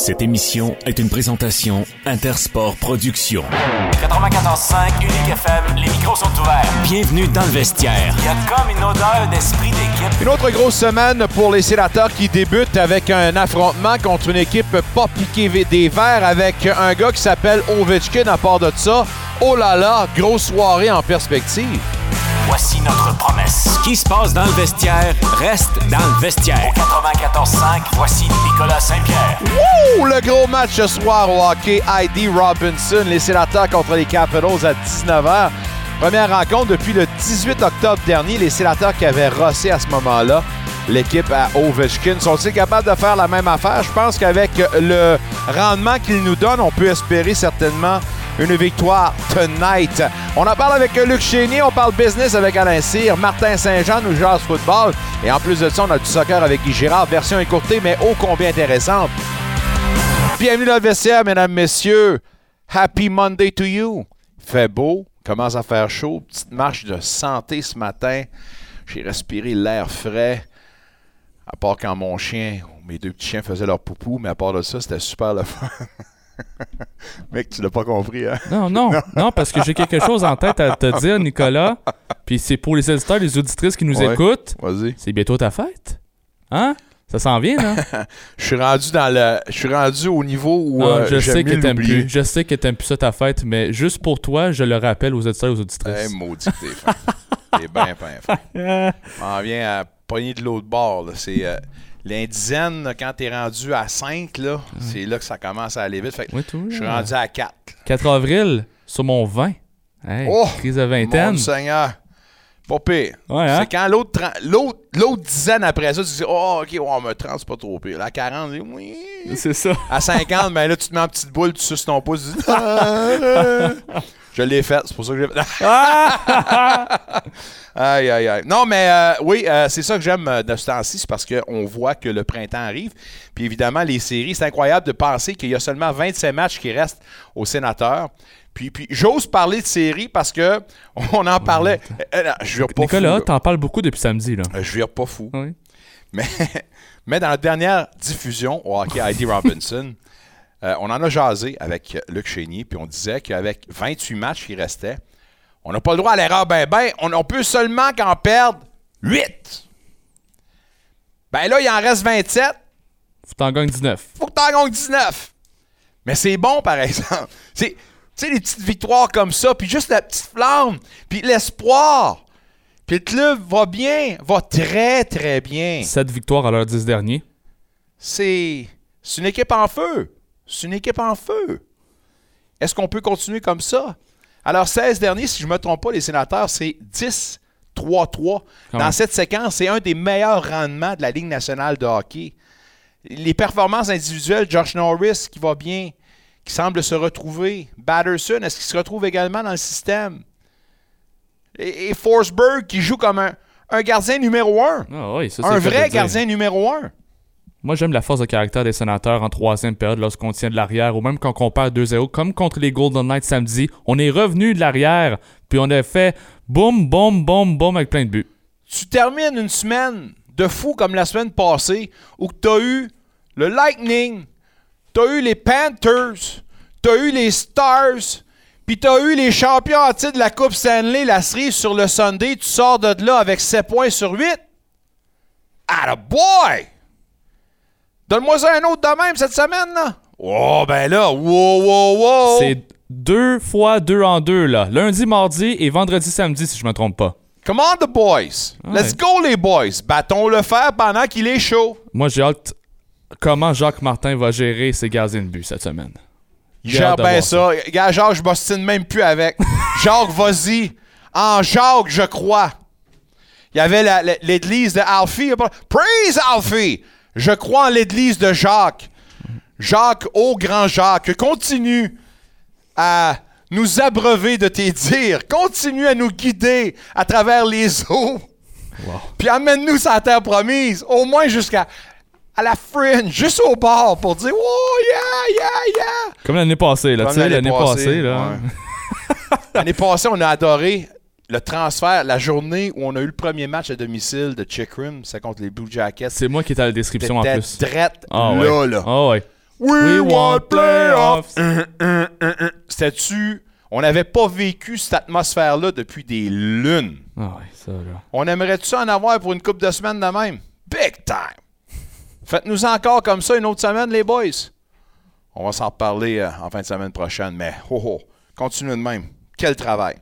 Cette émission est une présentation Intersport Productions. 94.5 Unique FM, les micros sont ouverts. Bienvenue dans le vestiaire. Il y a comme une odeur d'esprit d'équipe. Une autre grosse semaine pour les sénateurs qui débutent avec un affrontement contre une équipe pas piquée des verts avec un gars qui s'appelle Ovechkin à part de ça. Oh là là, grosse soirée en perspective. Voici notre promesse. Ce qui se passe dans le vestiaire reste dans le vestiaire. 94.5, voici Nicolas Saint-Pierre. Ouh, le gros match ce soir au hockey. Heidi Robinson, les sénateurs contre les Capitals à 19h. Première rencontre depuis le 18 octobre dernier. Les sénateurs qui avaient rossé à ce moment-là l'équipe à Ovechkin. Sont-ils capables de faire la même affaire? Je pense qu'avec le rendement qu'ils nous donnent, on peut espérer certainement une victoire tonight. On en parle avec Luc Chénier, on parle business avec Alain Cyr, Martin Saint-Jean nous jase football. Et en plus de ça, on a du soccer avec Guy Girard, version écourtée, mais ô combien intéressante. Bienvenue dans le vestiaire, mesdames, messieurs. Happy Monday to you. Fait beau, commence à faire chaud. Petite marche de santé ce matin. J'ai respiré l'air frais. À part quand mon chien, mes deux petits chiens faisaient leur poupou, mais à part de ça, c'était super le fun. Mec, tu l'as pas compris, hein? Non, non, non, parce que j'ai quelque chose en tête à te dire, Nicolas. Puis c'est pour les auditeurs, les auditrices qui nous Ouais. écoutent. Vas-y. C'est bientôt ta fête. Hein? Ça s'en vient, là? Je suis rendu dans le. Je suis rendu au niveau où Non, euh, je sais que t'aimes plus. Je sais que t'aimes plus ça ta fête, mais juste pour toi, je le rappelle aux auditeurs et aux auditrices. Eh, maudit que t'es fin. t'es bien fin, fin. On vient à pogner de l'autre bord. là. C'est euh, là, quand t'es rendu à 5, là, c'est là que ça commence à aller vite. Fait que Oui, toi. je suis rendu à 4. 4 avril, sur mon 20. Hey, Oh, crise de Mon vingtaine. Seigneur. Pas pire. Ouais, hein? C'est quand l'autre dizaine après ça, tu dis Oh, ok, ouais, mais 30, c'est pas trop pire. À 40, tu dis, oui. C'est ça. À 50, ben là, tu te mets en petite boule, tu suces ton pouce, tu dis Ah! Je l'ai fait, c'est pour ça que j'ai fait. aïe, aïe, aïe. Non, mais euh, oui, euh, c'est ça que j'aime euh, de ce temps-ci, c'est parce qu'on voit que le printemps arrive. Puis évidemment, les séries, c'est incroyable de penser qu'il y a seulement 27 matchs qui restent aux sénateurs. Puis, puis j'ose parler de séries parce que on en parlait. Euh, non, je vire pas Nicolas, fou, t'en parles beaucoup depuis samedi, là. Je vire pas fou. Oui. Mais, mais dans la dernière diffusion au hockey Heidi Robinson, euh, on en a jasé avec Luc Chénier, puis on disait qu'avec 28 matchs qui restaient, on n'a pas le droit à l'erreur ben ben. On, on peut seulement qu'en perdre 8. Ben là, il en reste 27. Faut t'en gagner 19. Faut que t'en gagnes 19. Mais c'est bon, par exemple. C'est, tu sais, les petites victoires comme ça, puis juste la petite flamme, puis l'espoir. Puis le club va bien, va très, très bien. 7 victoires à l'heure 10 dernier. c'est c'est une équipe en feu. C'est une équipe en feu. Est-ce qu'on peut continuer comme ça? Alors, 16 derniers, si je ne me trompe pas, les sénateurs, c'est 10-3-3. Quand Dans même. cette séquence, c'est un des meilleurs rendements de la Ligue nationale de hockey. Les performances individuelles, Josh Norris qui va bien, qui semble se retrouver. Batterson, est-ce qu'il se retrouve également dans le système? Et, et Forsberg qui joue comme un, un gardien numéro un. Ah oui, ça, Un vrai gardien numéro un. Moi, j'aime la force de caractère des sénateurs en troisième période lorsqu'on tient de l'arrière ou même quand on perd 2-0, comme contre les Golden Knights samedi. On est revenu de l'arrière, puis on a fait boum, boum, boum, boum avec plein de buts. tu termines une semaine de fou comme la semaine passée où tu as eu le Lightning, tu as eu les Panthers, tu as eu les Stars, puis tu as eu les champions en titre de la Coupe Stanley, la cerise sur le Sunday. Tu sors de là avec 7 points sur 8. Ah, boy! Donne-moi ça un autre de même cette semaine, là. Oh, ben là, wow, wow, wow! C'est deux fois deux en deux, là. Lundi, mardi et vendredi, samedi, si je me trompe pas. Come on, the boys! Ouais. Let's go, les boys! Battons le fer pendant qu'il est chaud. Moi, j'ai hâte comment Jacques Martin va gérer ses gardiens de but cette semaine. J'ai hâte ça. Gars, Jacques, je m'ostine même plus avec. Jacques, vas-y. En Jacques, je crois. Il y avait l'église de Alfie. Praise Alfie! Je crois en l'église de Jacques. Jacques, ô grand Jacques, continue à nous abreuver de tes dires. Continue à nous guider à travers les eaux. Puis amène-nous sur la terre promise, au moins jusqu'à à la fringe, juste au bord, pour dire Oh, yeah, yeah, yeah! Comme l'année passée, là. Tu sais, l'année l'année passée, passée, là. ouais. L'année passée, on a adoré le transfert, la journée où on a eu le premier match à domicile de Chick Rim, c'est contre les Blue Jackets. C'est moi qui étais à la description en plus. drette Ah là, ouais. là. Ah ouais. We, want playoffs. C'était-tu. On n'avait pas vécu cette atmosphère-là depuis des lunes. Ah ouais, ça, là. On aimerait-tu ça en avoir pour une couple de semaines de même? Big time! Faites-nous encore comme ça une autre semaine, les boys. On va s'en reparler euh, en fin de semaine prochaine, mais ho ho, continuez de même. Quel travail.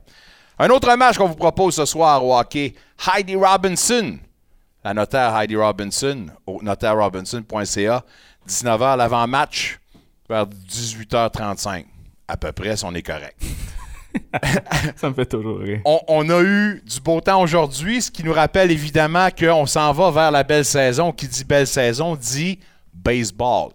Un autre match qu'on vous propose ce soir au hockey, Heidi Robinson. La notaire Heidi Robinson, au notaireRobinson.ca. 19h l'avant-match, vers 18h35. À peu près, si on est correct. Ça me fait toujours rire. On, on a eu du beau temps aujourd'hui, ce qui nous rappelle évidemment qu'on s'en va vers la belle saison. Qui dit belle saison dit baseball.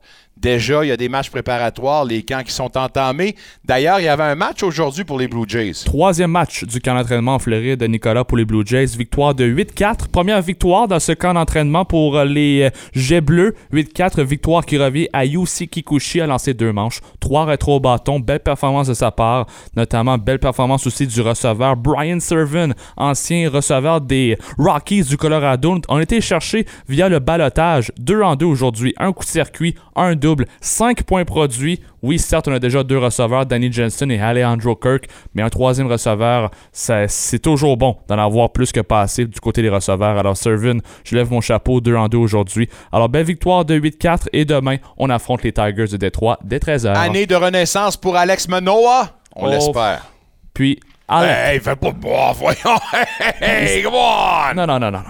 Déjà, il y a des matchs préparatoires, les camps qui sont entamés. D'ailleurs, il y avait un match aujourd'hui pour les Blue Jays. Troisième match du camp d'entraînement en Floride de Nicolas pour les Blue Jays. Victoire de 8-4. Première victoire dans ce camp d'entraînement pour euh, les euh, Jets bleus. 8-4. Victoire qui revient à Yusi Kikuchi à lancer deux manches. Trois rétro bâtons. Belle performance de sa part. Notamment belle performance aussi du receveur Brian Servin, ancien receveur des Rockies du Colorado. On été cherché via le balotage. Deux en deux aujourd'hui. Un coup de circuit, un double. 5 points produits. Oui, certes, on a déjà deux receveurs, Danny Jensen et Alejandro Kirk, mais un troisième receveur, c'est toujours bon d'en avoir plus que pas assez du côté des receveurs. Alors, Servin, je lève mon chapeau 2 en 2 aujourd'hui. Alors, belle victoire de 8-4 et demain, on affronte les Tigers de Détroit dès 13h. Année de renaissance pour Alex Manoa. On Oh. l'espère. Puis, Alec. Hey, fais pas de bois, voyons. Hey, come on! Non, non, non, non.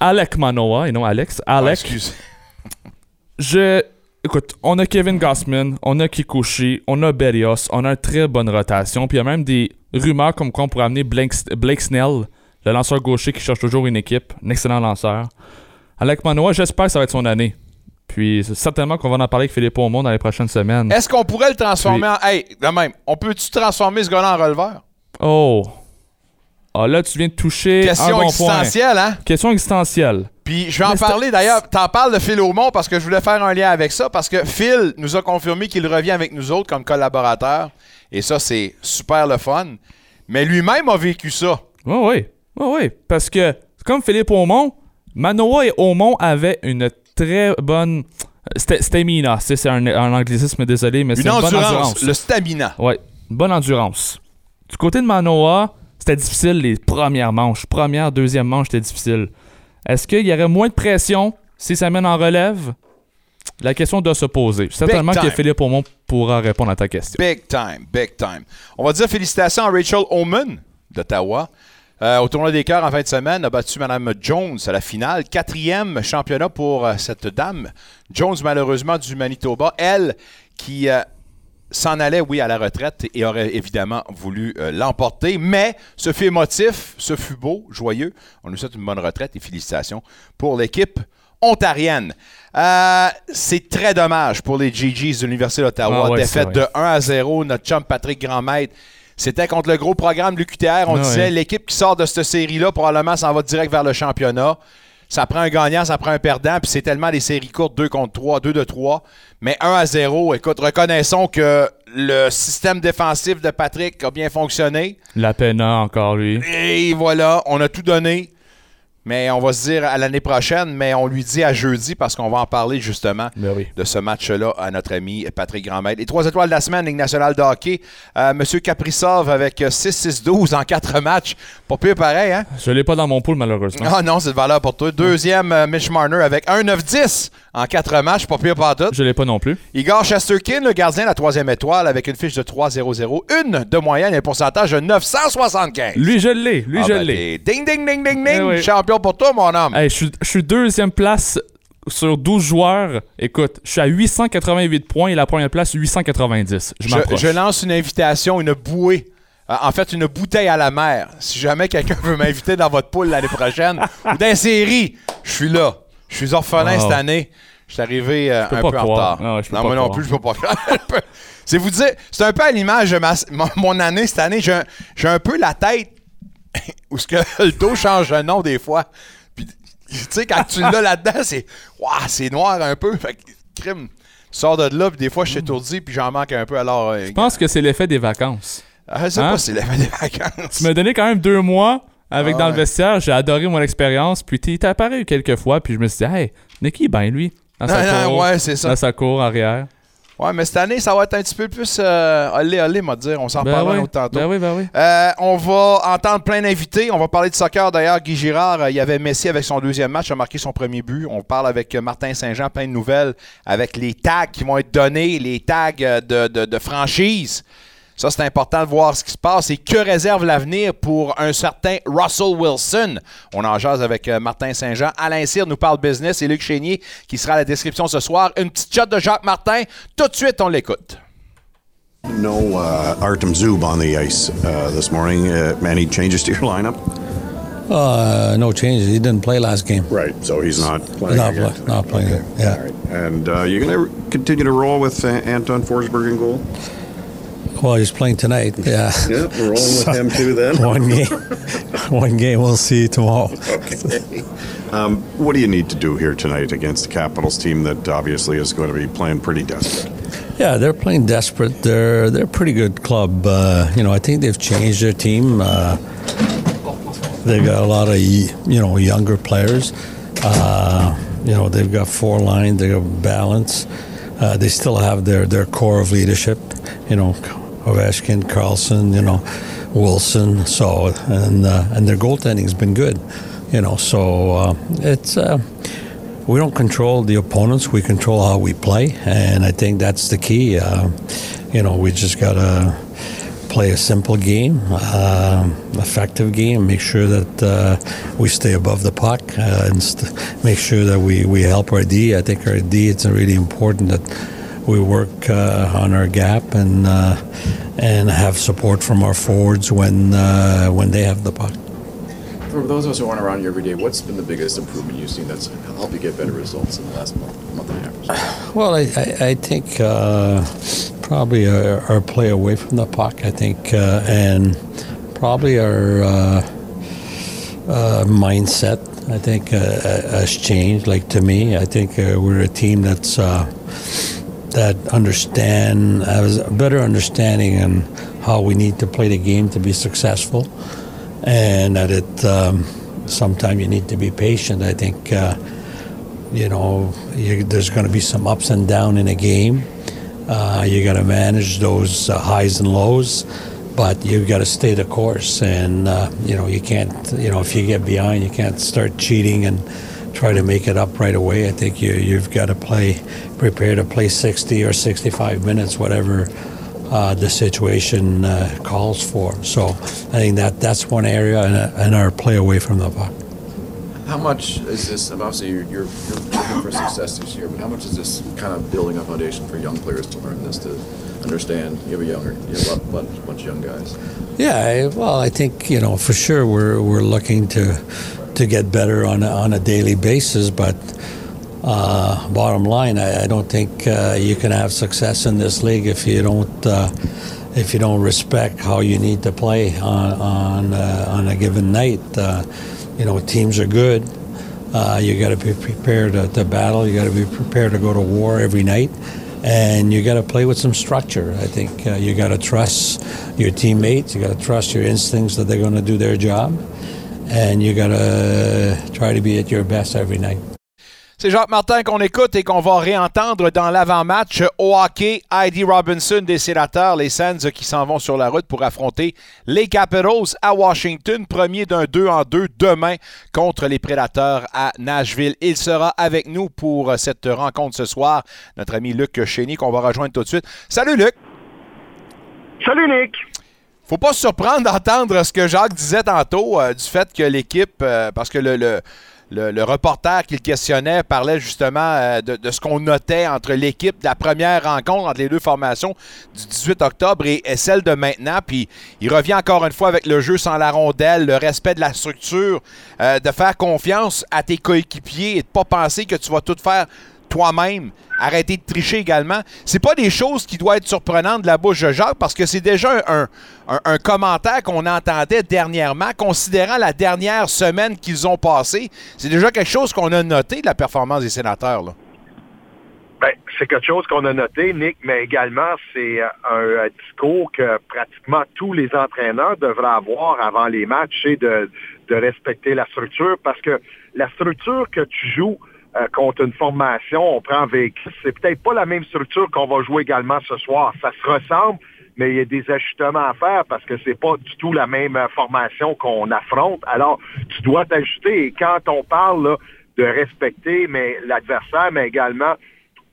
Alec Manoa et non Alex. Ah, Alec. excuse. Je. Écoute, on a Kevin Gossman, on a Kikuchi, on a Berrios, on a une très bonne rotation. Puis il y a même des rumeurs comme quoi on pourrait amener Blake, Blake Snell, le lanceur gaucher qui cherche toujours une équipe, un excellent lanceur. Alec Manoa, j'espère que ça va être son année. Puis c'est certainement qu'on va en parler avec Philippe Aumont dans les prochaines semaines. Est-ce qu'on pourrait le transformer en. Hey, de même, on peut-tu transformer ce gars-là en releveur? Oh! Ah là, tu viens de toucher Question un bon point. existentielle, hein? Question existentielle. Puis je vais en Mais parler d'ailleurs. T'en parles de Phil Aumont parce que je voulais faire un lien avec ça parce que Phil nous a confirmé qu'il revient avec nous autres comme collaborateur. Et ça, c'est super le fun. Mais lui-même a vécu ça. Oui, oui. Oui, oui. Parce que, comme Philippe Aumont, Manoa et Aumont avaient une très bonne sta- stamina. C'est c'est un, un anglicisme, désolé, mais c'est Une une, bonne endurance, le stamina. Une bonne endurance. Du côté de Manoa, c'était difficile les premières manches. Première, deuxième manche, c'était difficile. Est-ce qu'il y aurait moins de pression si ça mène en relève? La question doit se poser. Certainement que. Philippe Aumont pourra répondre à ta question. Big time, big time. On va dire félicitations à Rachel Oman d'Ottawa. Euh, au tournoi des cœurs en fin de semaine, a battu Mme Jones à la finale. Quatrième championnat pour euh, cette dame. Jones, malheureusement, du Manitoba. Elle qui euh, s'en allait, oui, à la retraite et aurait évidemment voulu euh, l'emporter. Mais ce fut émotif, ce fut beau, joyeux. On nous souhaite une bonne retraite et félicitations pour l'équipe ontarienne. Euh, c'est très dommage pour les GGs de l'Université d'Ottawa. Ah ouais, Défaite de 1 à 0. Notre chum Patrick Grandmaître. C'était contre le gros programme de l'UQTR. On Ah disait l'équipe qui sort de cette série-là, probablement, s'en va direct vers le championnat. Ça prend un gagnant, ça prend un perdant, puis c'est tellement des séries courtes, 2 contre 3, 2 de 3. Mais 1 à 0, écoute, reconnaissons que le système défensif de Patrick a bien fonctionné. La Pena, encore lui. Et voilà, on a tout donné. Mais on va se dire à l'année prochaine, mais on lui dit à jeudi parce qu'on va en parler justement Ben oui. de ce match-là à notre ami Patrick Grandmaître. Les trois étoiles de la semaine, Ligue nationale de hockey. Euh, Monsieur Kaprizov avec euh, 6-6-12 en quatre matchs. Pas pire pareil, hein? Je l'ai pas dans mon pool, malheureusement. Ah non, c'est de valeur pour toi. Deuxième, euh, Mitch Marner avec 1-9-10 en quatre matchs. Pas pire pas tout. Je l'ai pas non plus. Igor Chesterkin, le gardien de la troisième étoile, avec une fiche de 3-0-0. Une de moyenne et un pourcentage de 975. Lui, je l'ai. Lui, Ah je ben, l'ai. Ding, ding, ding, ding, ding. Eh oui. Champion pour toi, mon homme. Hey, je suis- deuxième place sur 12 joueurs. Écoute, je suis à 888 points et la première place, 890. Je Je, lance une invitation, une bouée. Euh, en fait, une bouteille à la mer. Si jamais quelqu'un veut m'inviter dans votre poule l'année prochaine ou dans série, je suis là. Je suis orphelin cette année. Je suis arrivé euh, un peu en retard. Non, pas moi non plus, je peux pas croire. C'est vous dire, c'est un peu à l'image de ma- mon, année cette année. J'ai un, j'ai un peu la tête où ce que le dos change de nom des fois. Puis, tu sais, quand tu l'as là-dedans, c'est Ouah, c'est noir un peu. Fait que, crime. Tu sors de là, puis des fois, je suis étourdi, puis j'en manque un peu. Alors, euh, Je pense que c'est l'effet des vacances. ah, je Hein? pas si c'est fin des vacances. Tu m'as donné quand même deux mois avec Ah dans ouais. le vestiaire. J'ai adoré mon expérience. Puis t'es apparu quelques fois. Puis je me suis dit, hey, Nicky, ben lui, dans sa Non, non, cour, ouais, c'est ça. dans sa cour arrière. Ouais, mais cette année, ça va être un petit peu plus euh, allez, allez, m'a dire. On s'en Ben parlera oui, un autre tantôt. ben oui, ben oui. Euh, on va entendre plein d'invités. On va parler de soccer d'ailleurs. Guy Girard, euh, il y avait Messi avec son deuxième match, a marqué son premier but. On parle avec euh, Martin Saint-Jean, plein de nouvelles avec les tags qui vont être donnés, les tags de, de- de franchise. Ça, c'est important de voir ce qui se passe et que réserve l'avenir pour un certain Russell Wilson. On en jase avec euh, Martin Saint-Jean. Alain Cyr nous parle business et Luc Chénier qui sera à la description ce soir. Une petite shot de Jacques Martin. Tout de suite, on l'écoute. No uh, Artem Zub on the ice uh, this morning. Uh, any changes to your lineup? Uh, no changes. He didn't play last game. Right, so he's not playing. Not play- not playing, yeah. All right. And uh, you're going to continue to roll with uh, Anton Forsberg in goal? Well, he's playing tonight. Yeah. Yeah, we're rolling with him too then. One game. One game. We'll see tomorrow. Okay. Um, what do you need to do here tonight against the Capitals team that obviously is going to be playing pretty desperate? Yeah, they're playing desperate. They're they're a pretty good club. Uh, you know, I think they've changed their team. Uh, they've got a lot of you know younger players. Uh, you know, they've got four lines. They got balance. Uh, they still have their their core of leadership. You know, Ovechkin, Carlson. You know, Wilson. So and uh, and their goaltending's been good. You know, so uh, it's. Uh, we don't control the opponents. We control how we play, and I think that's the key. Uh, you know, we just gotta play a simple game, uh, effective game. Make sure that uh, we stay above the puck, uh, and st- make sure that we, we help our D. I think our D. It's really important that we work uh, on our gap and uh, and have support from our forwards when uh, when they have the puck. For those of us who aren't around you every day, what's been the biggest improvement you've seen that's helped you get better results in the last month, month and a half or so? Well, I, I, I think uh, probably our, our play away from the puck. I think, uh, and probably our uh, uh, mindset. I think uh, has changed. Like to me, I think uh, we're a team that's uh, that understand has a better understanding on how we need to play the game to be successful, and that it um, sometimes you need to be patient. I think. Uh, you know, you, there's going to be some ups and downs in a game. Uh, you got to manage those uh, highs and lows, but you've got to stay the course. And uh, you know, you can't. You know, if you get behind, you can't start cheating and try to make it up right away. I think you you've got to play, prepare to play 60 or 65 minutes, whatever. Uh, the situation uh, calls for. So I think that that's one area, and, and our play away from the puck. How much is this? Obviously, you're, you're, you're looking for success this year, but how much is this kind of building a foundation for young players to learn this, to understand? You have a younger, you have a bunch, bunch of young guys. Yeah, I- well, I think you know for sure we're we're looking to to get better on a, on a daily basis, but uh, bottom line, I, I don't think uh, you can have success in this league if you don't uh, if you don't respect how you need to play on on uh, on a given night. Uh, you know, teams are good. Uh, you got to be prepared to, to battle. You got to be prepared to go to war every night, and you got to play with some structure. I think uh, you got to trust your teammates. You got to trust your instincts that they're going to do their job, and you got to try to be at your best every night. C'est Jacques Martin qu'on écoute et qu'on va réentendre dans l'avant-match au hockey. Heidi Robinson des Sénateurs, les Sands qui s'en vont sur la route pour affronter les Capitals à Washington. Premier d'un 2 en 2 demain contre les Prédateurs à Nashville. Il sera avec nous pour cette rencontre ce soir. Notre ami Luc Chénier qu'on va rejoindre tout de suite. Salut Luc! Salut Nick! Faut pas se surprendre d'entendre ce que Jacques disait tantôt euh, du fait que l'équipe, euh, parce que le, le, le- le reporter qu'il questionnait parlait justement euh, de, de ce qu'on notait entre l'équipe de la première rencontre entre les deux formations du 18 octobre et, et celle de maintenant. Puis il revient encore une fois avec le jeu sans la rondelle, le respect de la structure, de faire confiance à tes coéquipiers et de pas penser que tu vas tout faire toi-même, arrêter de tricher également. C'est pas des choses qui doivent être surprenantes de la bouche de Jacques parce que c'est déjà un, un- commentaire qu'on entendait dernièrement, considérant la dernière semaine qu'ils ont passée. C'est déjà quelque chose qu'on a noté de la performance des sénateurs. Ben, c'est quelque chose qu'on a noté, Nick, mais également, c'est euh, un, euh, discours que pratiquement tous les entraîneurs devraient avoir avant les matchs, c'est de, de respecter la structure parce que la structure que tu joues euh, contre une formation, on prend véhicule. C'est peut-être pas la même structure qu'on va jouer également ce soir. Ça se ressemble, mais il y a des ajustements à faire parce que c'est pas du tout la même euh, formation qu'on affronte. Alors, tu dois t'ajuster. Et quand on parle de respecter l'adversaire, mais également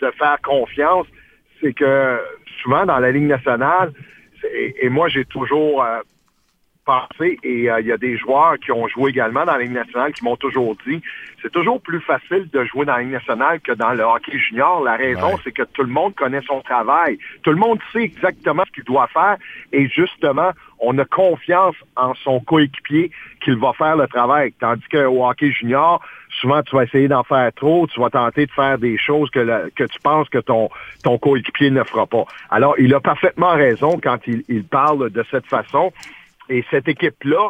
de faire confiance, c'est que souvent dans la Ligue nationale, et, et moi j'ai toujours euh, et euh, il y a des joueurs qui ont joué également dans la Ligue nationale qui m'ont toujours dit, c'est toujours plus facile de jouer dans la Ligue nationale que dans le hockey junior. La raison, Ouais. c'est que tout le monde connaît son travail. Tout le monde sait exactement ce qu'il doit faire et justement, on a confiance en son coéquipier qu'il va faire le travail. Tandis qu'au hockey junior, souvent tu vas essayer d'en faire trop, tu vas tenter de faire des choses que, que tu penses que ton, ton coéquipier ne fera pas. Alors, il a parfaitement raison quand il, il parle de cette façon. Et cette équipe-là,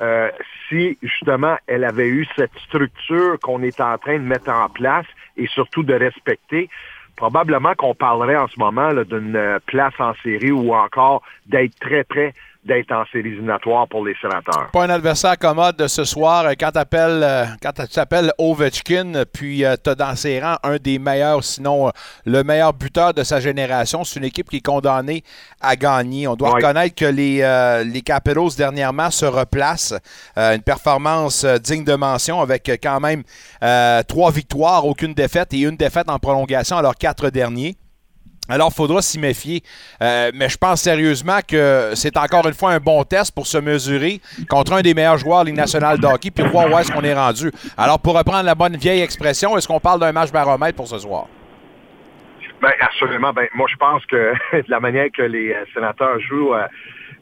euh, si justement elle avait eu cette structure qu'on est en train de mettre en place et surtout de respecter, probablement qu'on parlerait en ce moment d'une euh, place en série ou encore d'être très près d'être en série éliminatoire pour les sénateurs. Pas un adversaire commode ce soir. Euh, Quand, euh, quand tu t'appelles Ovechkin, puis tu as dans ses rangs un des meilleurs, sinon euh, le meilleur buteur de sa génération, c'est une équipe qui est condamnée à gagner. On doit Oui. reconnaître que les, euh, les Capitals dernièrement se replacent. Euh, une performance euh, digne de mention avec euh, quand même euh, trois victoires, aucune défaite et une défaite en prolongation à leurs quatre derniers. Alors, il faudra s'y méfier. Euh, mais je pense sérieusement que c'est encore une fois un bon test pour se mesurer contre un des meilleurs joueurs de Ligue nationale de hockey puis voir où est-ce qu'on est rendu. Alors, pour reprendre la bonne vieille expression, est-ce qu'on parle d'un match baromètre pour ce soir? Ben, absolument. Ben, moi, je pense que de la manière que les euh, sénateurs jouent euh,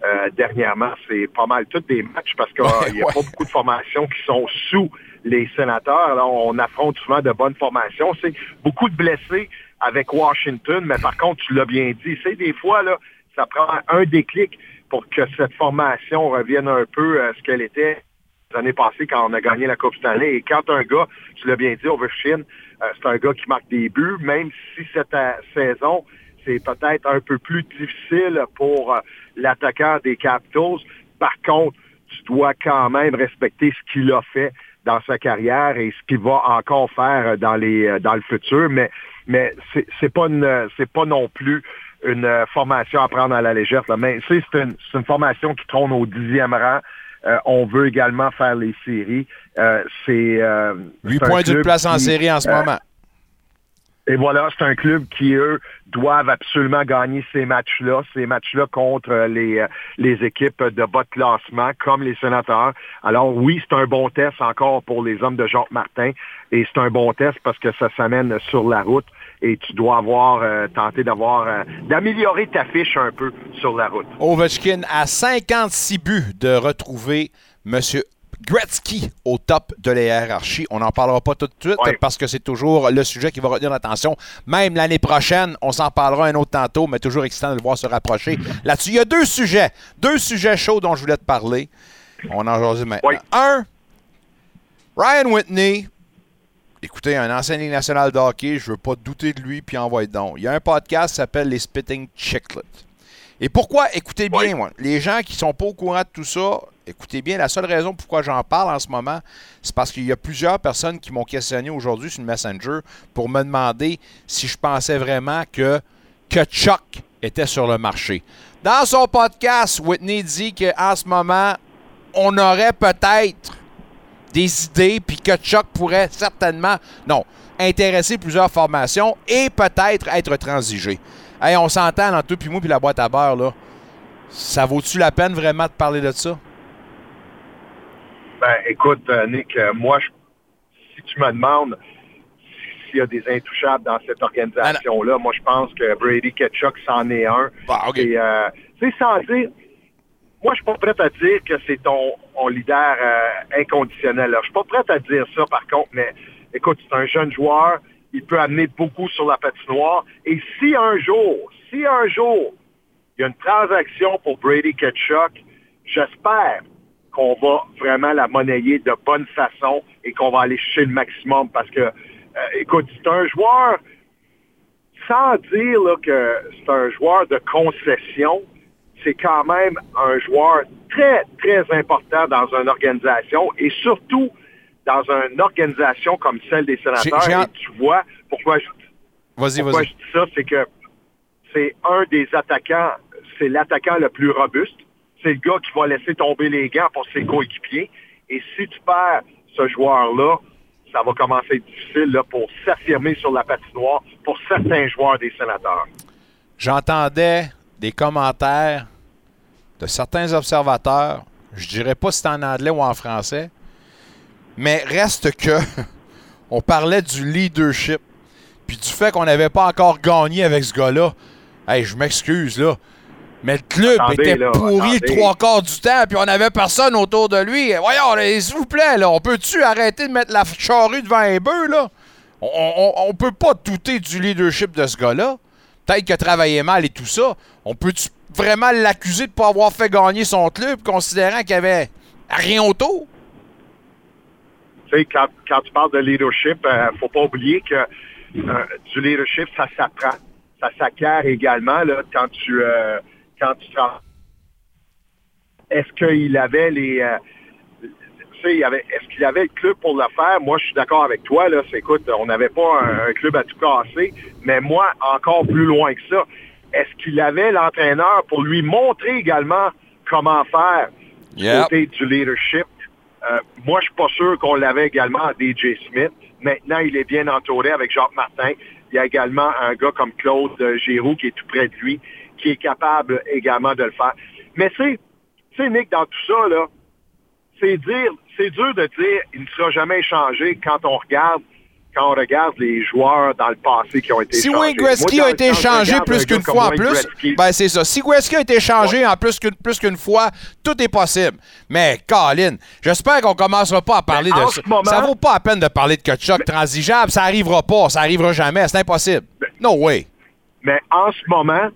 euh, dernièrement, c'est pas mal tous des matchs parce qu'il n'y a Ouais. pas beaucoup de formations qui sont sous les sénateurs. Alors, on affronte souvent de bonnes formations. C'est beaucoup de blessés avec Washington, mais par contre, tu l'as bien dit, c'est des fois, là, ça prend un déclic pour que cette formation revienne un peu à ce qu'elle était les années passées quand on a gagné la Coupe Stanley. Et quand un gars, tu l'as bien dit, Ovechkin, euh, c'est un gars qui marque des buts, même si cette euh, saison, c'est peut-être un peu plus difficile pour euh, l'attaquant des Capitals. Par contre, tu dois quand même respecter ce qu'il a fait dans sa carrière et ce qu'il va encore faire euh, dans les euh, dans le futur. Mais mais c'est c'est pas une c'est pas non plus une euh, formation à prendre à la légère. Là. Mais c'est c'est une, c'est une formation qui trône au dixième rang. Euh, on veut également faire les séries. Euh, c'est euh, 8 c'est un points d'une place en série en ce euh, moment. Et voilà, c'est un club qui, eux, doivent absolument gagner ces matchs-là, ces matchs-là contre euh, les, euh, les équipes de bas de classement, comme les sénateurs. Alors oui, c'est un bon test encore pour les hommes de Jacques Martin, et c'est un bon test parce que ça s'amène sur la route, et tu dois avoir euh, tenté d'avoir d'améliorer ta fiche un peu sur la route. Ovechkin à 56 buts de retrouver M. Gretzky au top de la hiérarchie. On n'en parlera pas tout de suite parce que c'est toujours le sujet qui va retenir l'attention. Même l'année prochaine, on s'en parlera un autre tantôt, mais toujours excitant de le voir se rapprocher. Là-dessus, il y a deux sujets. Deux sujets chauds dont je voulais te parler. On en jase maintenant. Un, Ryan Whitney. Écoutez, un ancien Ligue nationale de hockey, je veux pas douter de lui, puis envoie donc. Il y a un podcast qui s'appelle Les Spitting Chicklets. Et pourquoi, écoutez bien, Oui. moi, les gens qui sont pas au courant de tout ça, écoutez bien, la seule raison pourquoi j'en parle en ce moment, c'est parce qu'il y a plusieurs personnes qui m'ont questionné aujourd'hui sur le Messenger pour me demander si je pensais vraiment que, Chuck était sur le marché. Dans son podcast, Whitney dit qu'en ce moment, on aurait peut-être des idées, puis que Chuck pourrait certainement, non, intéresser plusieurs formations et peut-être être transigé. Hey, on s'entend entre toi puis moi puis la boîte à beurre, là. Ça vaut-tu la peine vraiment de parler de ça? Ben, écoute, euh, Nick, euh, moi, je- si tu me demandes s'il y a des intouchables dans cette organisation-là, moi, je pense que Brady Ketchuk, c'en est un. Bah. Et, euh, sais, sans dire, moi, je suis pas prêt à dire que c'est ton, ton leader euh, inconditionnel. Je suis pas prêt à dire ça, par contre, mais écoute, c'est un jeune joueur, il peut amener beaucoup sur la patinoire. Et si un jour, si un jour, il y a une transaction pour Brady Ketchuk, j'espère qu'on va vraiment la monnayer de bonne façon et qu'on va aller chercher le maximum parce que, euh, écoute, c'est un joueur, sans dire que c'est un joueur de concession, c'est quand même un joueur très, très important dans une organisation et surtout dans une organisation comme celle des sénateurs, et tu vois pourquoi je, pourquoi je dis ça, c'est que c'est un des attaquants, c'est l'attaquant le plus robuste. C'est le gars qui va laisser tomber les gants pour ses coéquipiers. Et si tu perds ce joueur-là, ça va commencer à être difficile là, pour s'affirmer sur la patinoire pour certains joueurs des sénateurs. J'entendais des commentaires de certains observateurs. Je dirais pas si c'est en anglais ou en français. Mais reste que on parlait du leadership. Puis du fait qu'on n'avait pas encore gagné avec ce gars-là. Hey, je m'excuse là. Mais le club Attendez, était là, pourri attendez. trois quarts du temps, puis on n'avait personne autour de lui. Voyons, s'il vous plaît, là, on peut-tu arrêter de mettre la charrue devant un bœuf, là? On, on peut pas douter du leadership de ce gars-là. Peut-être qu'il a travaillé mal et tout ça. On peut-tu vraiment l'accuser de ne pas avoir fait gagner son club, considérant qu'il y avait rien autour? Tu sais, quand, quand tu parles de leadership, euh, faut pas oublier que euh, du leadership, ça s'apprend. Ça s'acquiert également là, quand tu euh, quand tu Est-ce qu'il avait les euh, tu sais, il avait- est-ce qu'il avait le club pour le faire? Moi, je suis d'accord avec toi. Là, C'est- écoute, on n'avait pas un, un club à tout casser, mais moi, encore plus loin que ça, est-ce qu'il avait l'entraîneur pour lui montrer également comment faire Yep. côté du leadership? Euh, moi, je suis pas sûr qu'on l'avait également à DJ Smith. Maintenant, il est bien entouré avec Jacques Martin. Il y a également un gars comme Claude Giroux qui est tout près de lui, qui est capable également de le faire. Mais c'est, sais, Nick, dans tout ça, là, c'est dire, c'est dur de dire il ne sera jamais échangé quand on regarde quand on regarde les joueurs dans le passé qui ont été Si. Wayne Gretzky Moi, a été un plus qu'une fois en plus, Gretzky- ben c'est ça. Si Gretzky a été échangé en plus qu'une plus qu'une fois, tout est possible. Mais Colin, j'espère qu'on commencera pas à parler Mais de ça. moment- ça vaut pas la peine de parler de Kachuk transigeable. Ça arrivera pas. Ça arrivera jamais. C'est impossible. No way. Mais en ce moment,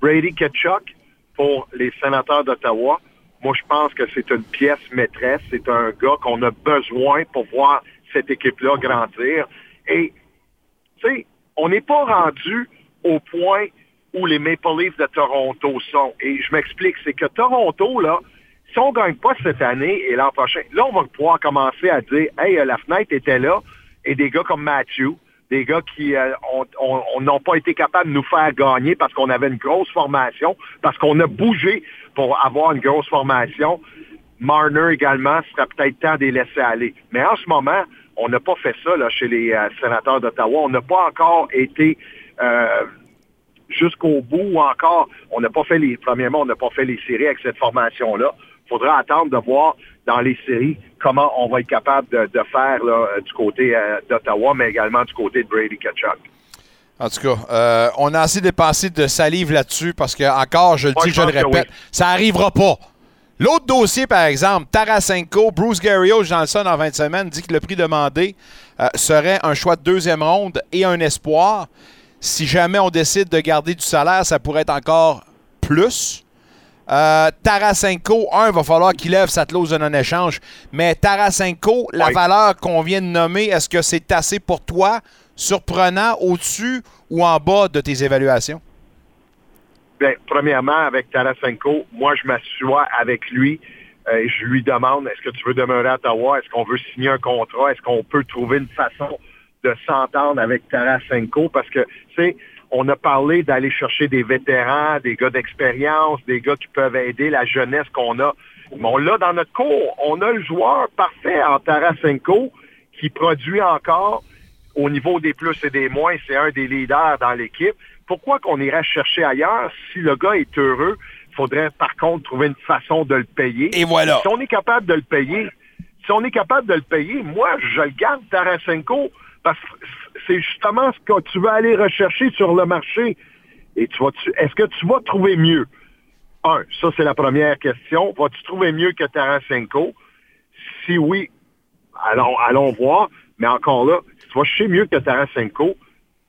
Brady Ketchuk, pour les sénateurs d'Ottawa, moi, je pense que c'est une pièce maîtresse. C'est un gars qu'on a besoin pour voir cette équipe-là grandir. Et, tu sais, on n'est pas rendu au point où les Maple Leafs de Toronto sont. Et je m'explique, c'est que Toronto, là, si on ne gagne pas cette année et l'an prochain, là, on va pouvoir commencer à dire, hey, euh, la fenêtre était là, et des gars comme Matthew, des gars qui euh, ont- ont- ont- n'ont pas été capables de nous faire gagner parce qu'on avait une grosse formation, parce qu'on a bougé pour avoir une grosse formation. Marner également, ce serait peut-être temps de les laisser aller. Mais en ce moment, on n'a pas fait ça là, chez les euh, sénateurs d'Ottawa. On n'a pas encore été euh, jusqu'au bout ou encore, on n'a pas fait les, premièrement, on n'a pas fait les séries avec cette formation-là. Il faudra attendre de voir dans les séries comment on va être capable de, de faire là, euh, du côté euh, d'Ottawa, mais également du côté de Brady Kachuk. En tout cas, euh, on a assez dépensé de salive là-dessus parce que, encore, je le dis, je je le répète, oui. ça n'arrivera pas. L'autre dossier, par exemple, Tarasenko, Bruce Garriott, dans le son en 20 semaines, dit que le prix demandé euh, serait un choix de deuxième ronde et un espoir. Si jamais on décide de garder du salaire, ça pourrait être encore plus. Euh, Tarasenko, un, va falloir qu'il lève sa clause de non-échange. Mais Tarasenko, la Oui. valeur qu'on vient de nommer, est-ce que c'est assez pour toi, surprenant, au-dessus ou en bas de tes évaluations? Bien, premièrement, avec Tarasenko, moi, je m'assois avec lui euh, et je lui demande, est-ce que tu veux demeurer à Ottawa? Est-ce qu'on veut signer un contrat? Est-ce qu'on peut trouver une façon de s'entendre avec Tarasenko? Parce que, tu sais, on a parlé d'aller chercher des vétérans, des gars d'expérience, des gars qui peuvent aider la jeunesse qu'on a. Mais on l'a dans notre cours. On a le joueur parfait en Tarasenko qui produit encore au niveau des plus et des moins. C'est un des leaders dans l'équipe. Pourquoi qu'on irait chercher ailleurs si le gars est heureux? Il faudrait par contre trouver une façon de le payer. Et voilà. Si on est capable de le payer, si on est capable de le payer, moi, je le garde Tarasenko parce que c'est justement ce que tu vas aller rechercher sur le marché. Et tu vas, est-ce que tu vas trouver mieux? Un, ça c'est la première question. Vas-tu trouver mieux que Tarasenko? Si oui, allons, allons voir. Mais encore là, si tu vas chercher mieux que Tarasenko,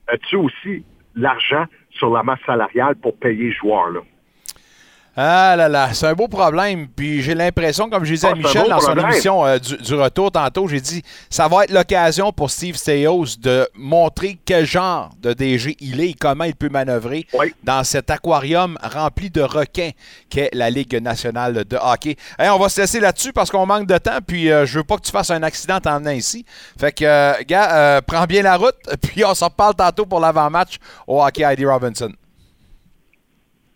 as-tu aussi l'argent sur la masse salariale pour payer ce joueur-là? Ah là là, c'est un beau problème. Puis j'ai l'impression, comme dit Ah, à un Michel dans son émission euh, du, du retour tantôt, j'ai dit ça va être l'occasion pour Steve Stéos de montrer quel genre de DG il est et comment il peut manœuvrer Oui. dans cet aquarium rempli de requins qu'est la Ligue nationale de hockey. Hey, on va se laisser là-dessus parce qu'on manque de temps, puis euh, je veux pas que tu fasses un accident en venant ici. Fait que, euh, gars, prends bien la route, puis on s'en reparle tantôt pour l'avant-match au hockey Heidi Robinson.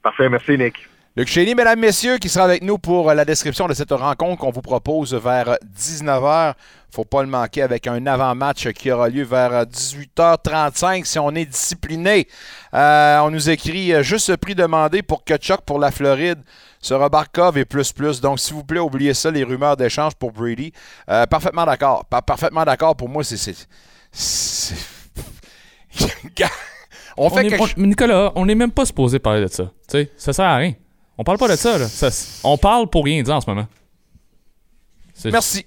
Parfait, merci, Nick. Luc Chény, mesdames, messieurs, qui sera avec nous pour euh, la description de cette rencontre qu'on vous propose vers 19h. faut pas le manquer avec un avant-match qui aura lieu vers euh, 18h35 si on est discipliné. Euh, on nous écrit euh, juste le prix demandé pour Kutchuk pour la Floride sera Barkov et plus plus. Donc, s'il vous plaît, oubliez ça, les rumeurs d'échange pour Brady. Euh, parfaitement d'accord. Par- parfaitement d'accord. Pour moi, c'est... on fait est- quelque on- Nicolas, on n'est même pas supposé parler de ça. Tu sais, ça sert à rien. On parle pas de ça, là. Ça- on parle pour rien dire en ce moment. C'est- Merci.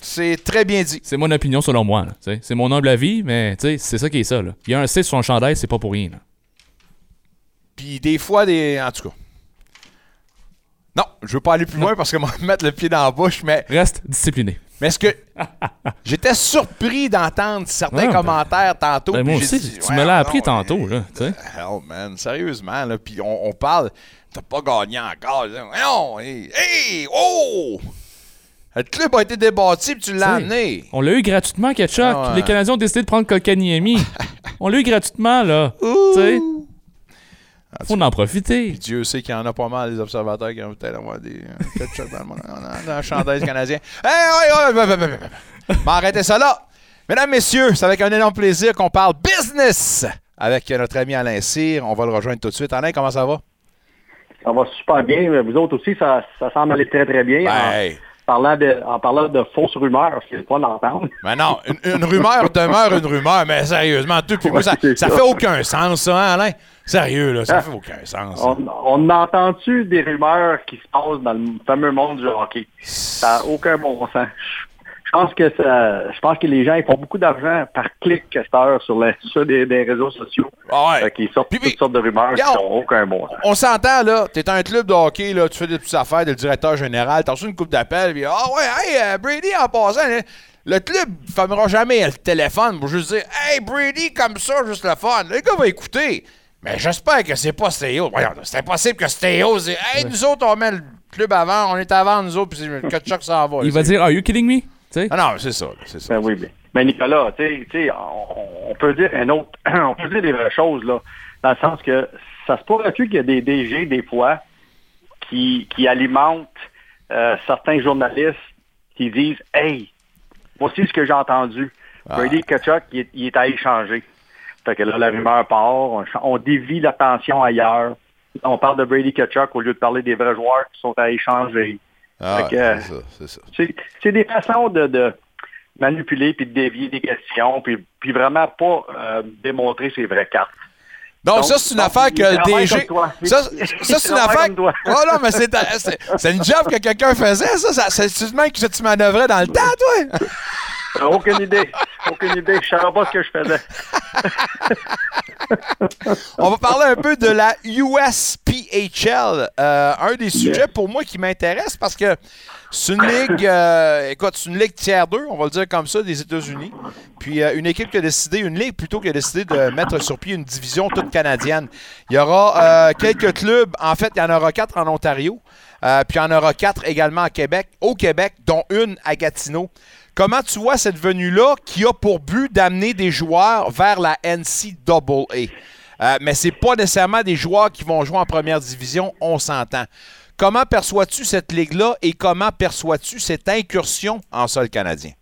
C'est très bien dit. c'est mon opinion selon moi. C'est mon humble avis, mais c'est ça qui est ça. Là. Il y a un C sur son chandail, c'est pas pour rien. là. Puis des fois, des. En tout cas. Non, je veux pas aller plus loin parce que moi mettre le pied dans la bouche, mais, Reste discipliné. Mais est-ce que. J'étais surpris d'entendre certains Ah, ben- commentaires tantôt. Ben, moi aussi, dit, tu ouais, me l'as appris non, tantôt. Là, tu sais. Hell, man, sérieusement, là. Puis on, on parle. T'as pas gagné encore. là. Non, hey, hey, oh! Le club a été débattu puis tu l'as T'sais, amené. On l'a eu gratuitement, Ketchuk. Ah ouais. Les Canadiens ont décidé de prendre Kotkaniemi. on l'a eu gratuitement, là. Tu sais. Faut en profiter. Puis Dieu sait qu'il y en a pas mal des observateurs qui ont peut-être avoir des ketchup dans le monde. On a un chandail canadien. Hey, ouais, ouais, ouais, ouais, ouais, ouais. Bon, arrêtez ça là. Mesdames, messieurs, c'est avec un énorme plaisir qu'on parle business avec notre ami Alain Cyr. On va le rejoindre tout de suite. Alain, comment ça va? Ça va super bien. Vous autres aussi, ça, ça semble aller très, très bien. Ben, En, parlant de, en parlant de fausses rumeurs, c'est pas d'entendre. ben non, une, une rumeur demeure une rumeur, mais sérieusement, tout. Puis moi, ça, ça ça. fait aucun sens, ça, hein, Alain? Sérieux, là, ça Ah. fait aucun sens. On, on entend-tu des rumeurs qui se passent dans le fameux monde du hockey? Ça n'a aucun bon sens. Je- pense que ça, je pense que les gens ils font beaucoup d'argent par clic cette heure sur, les, sur des, des réseaux sociaux. Ah ouais. Fait qu'ils sortent Puis- puis- toutes sortes de rumeurs qui n'ont aucun bon sens. On s'entend, là. T'es un club de hockey, là. Tu fais des petites affaires, le directeur général. T'as reçu une coupe d'appel, puis ah ouais, hey, euh, Brady, en passant, hein, le club ne fermera jamais le téléphone pour juste dire, hey, Brady, comme ça, juste le fun. Le gars va écouter. Mais j'espère que c'est pas Stéo. Voyons, c'est impossible que Stéo dise, hey, nous autres, on met le club avant, on est avant, nous autres, puis c'est Kutchuk s'en va. Il va dire Are you kidding me? Ah non, c'est ça, c'est ça. Ben oui, mais, mais Nicolas, tu sais, on, on peut dire un autre, on peut dire des vraies choses, là, dans le sens que ça se pourrait-tu qu'il y a des DG, des fois, qui, qui alimentent euh, certains journalistes qui disent Hey, voici ce que j'ai entendu. Ah. Brady Kachuk, il, est- il est à échanger. Fait que là, la rumeur part, on, dévie l'attention ailleurs. On parle de Brady Kachuk au lieu de parler des vrais joueurs qui sont à échanger. Ah, que- c'est ça, c'est ça. C'est c'est des façons de, de manipuler puis de dévier des questions puis, puis vraiment pas euh, démontrer ses vraies cartes. Donc, Donc, ça, c'est une donc, affaire que le DG. Ça, c'est une affaire. Oh non, mais c'est c'est- une job que quelqu'un faisait, ça. ça c'est même que tu manœuvrais dans le temps, toi? Euh, Aucune idée. Aucune idée. Je savais pas ce que je faisais. On va parler un peu de la USPHL. Euh, un des sujets pour moi qui m'intéresse parce que c'est une ligue, euh, écoute, c'est une ligue tiers 2, on va le dire comme ça, des États-Unis. Puis euh, une équipe qui a décidé, une ligue plutôt qui a décidé de mettre sur pied une division toute canadienne. Il y aura euh, quelques clubs, en fait, il y en aura quatre en Ontario. Puis il y en aura quatre également à Québec, au Québec, dont une à Gatineau. Comment tu vois cette venue-là qui a pour but d'amener des joueurs vers la NCAA? Euh, mais c'est pas nécessairement des joueurs qui vont jouer en première division, on s'entend. Comment perçois-tu cette ligue-là et comment perçois-tu cette incursion en sol canadien?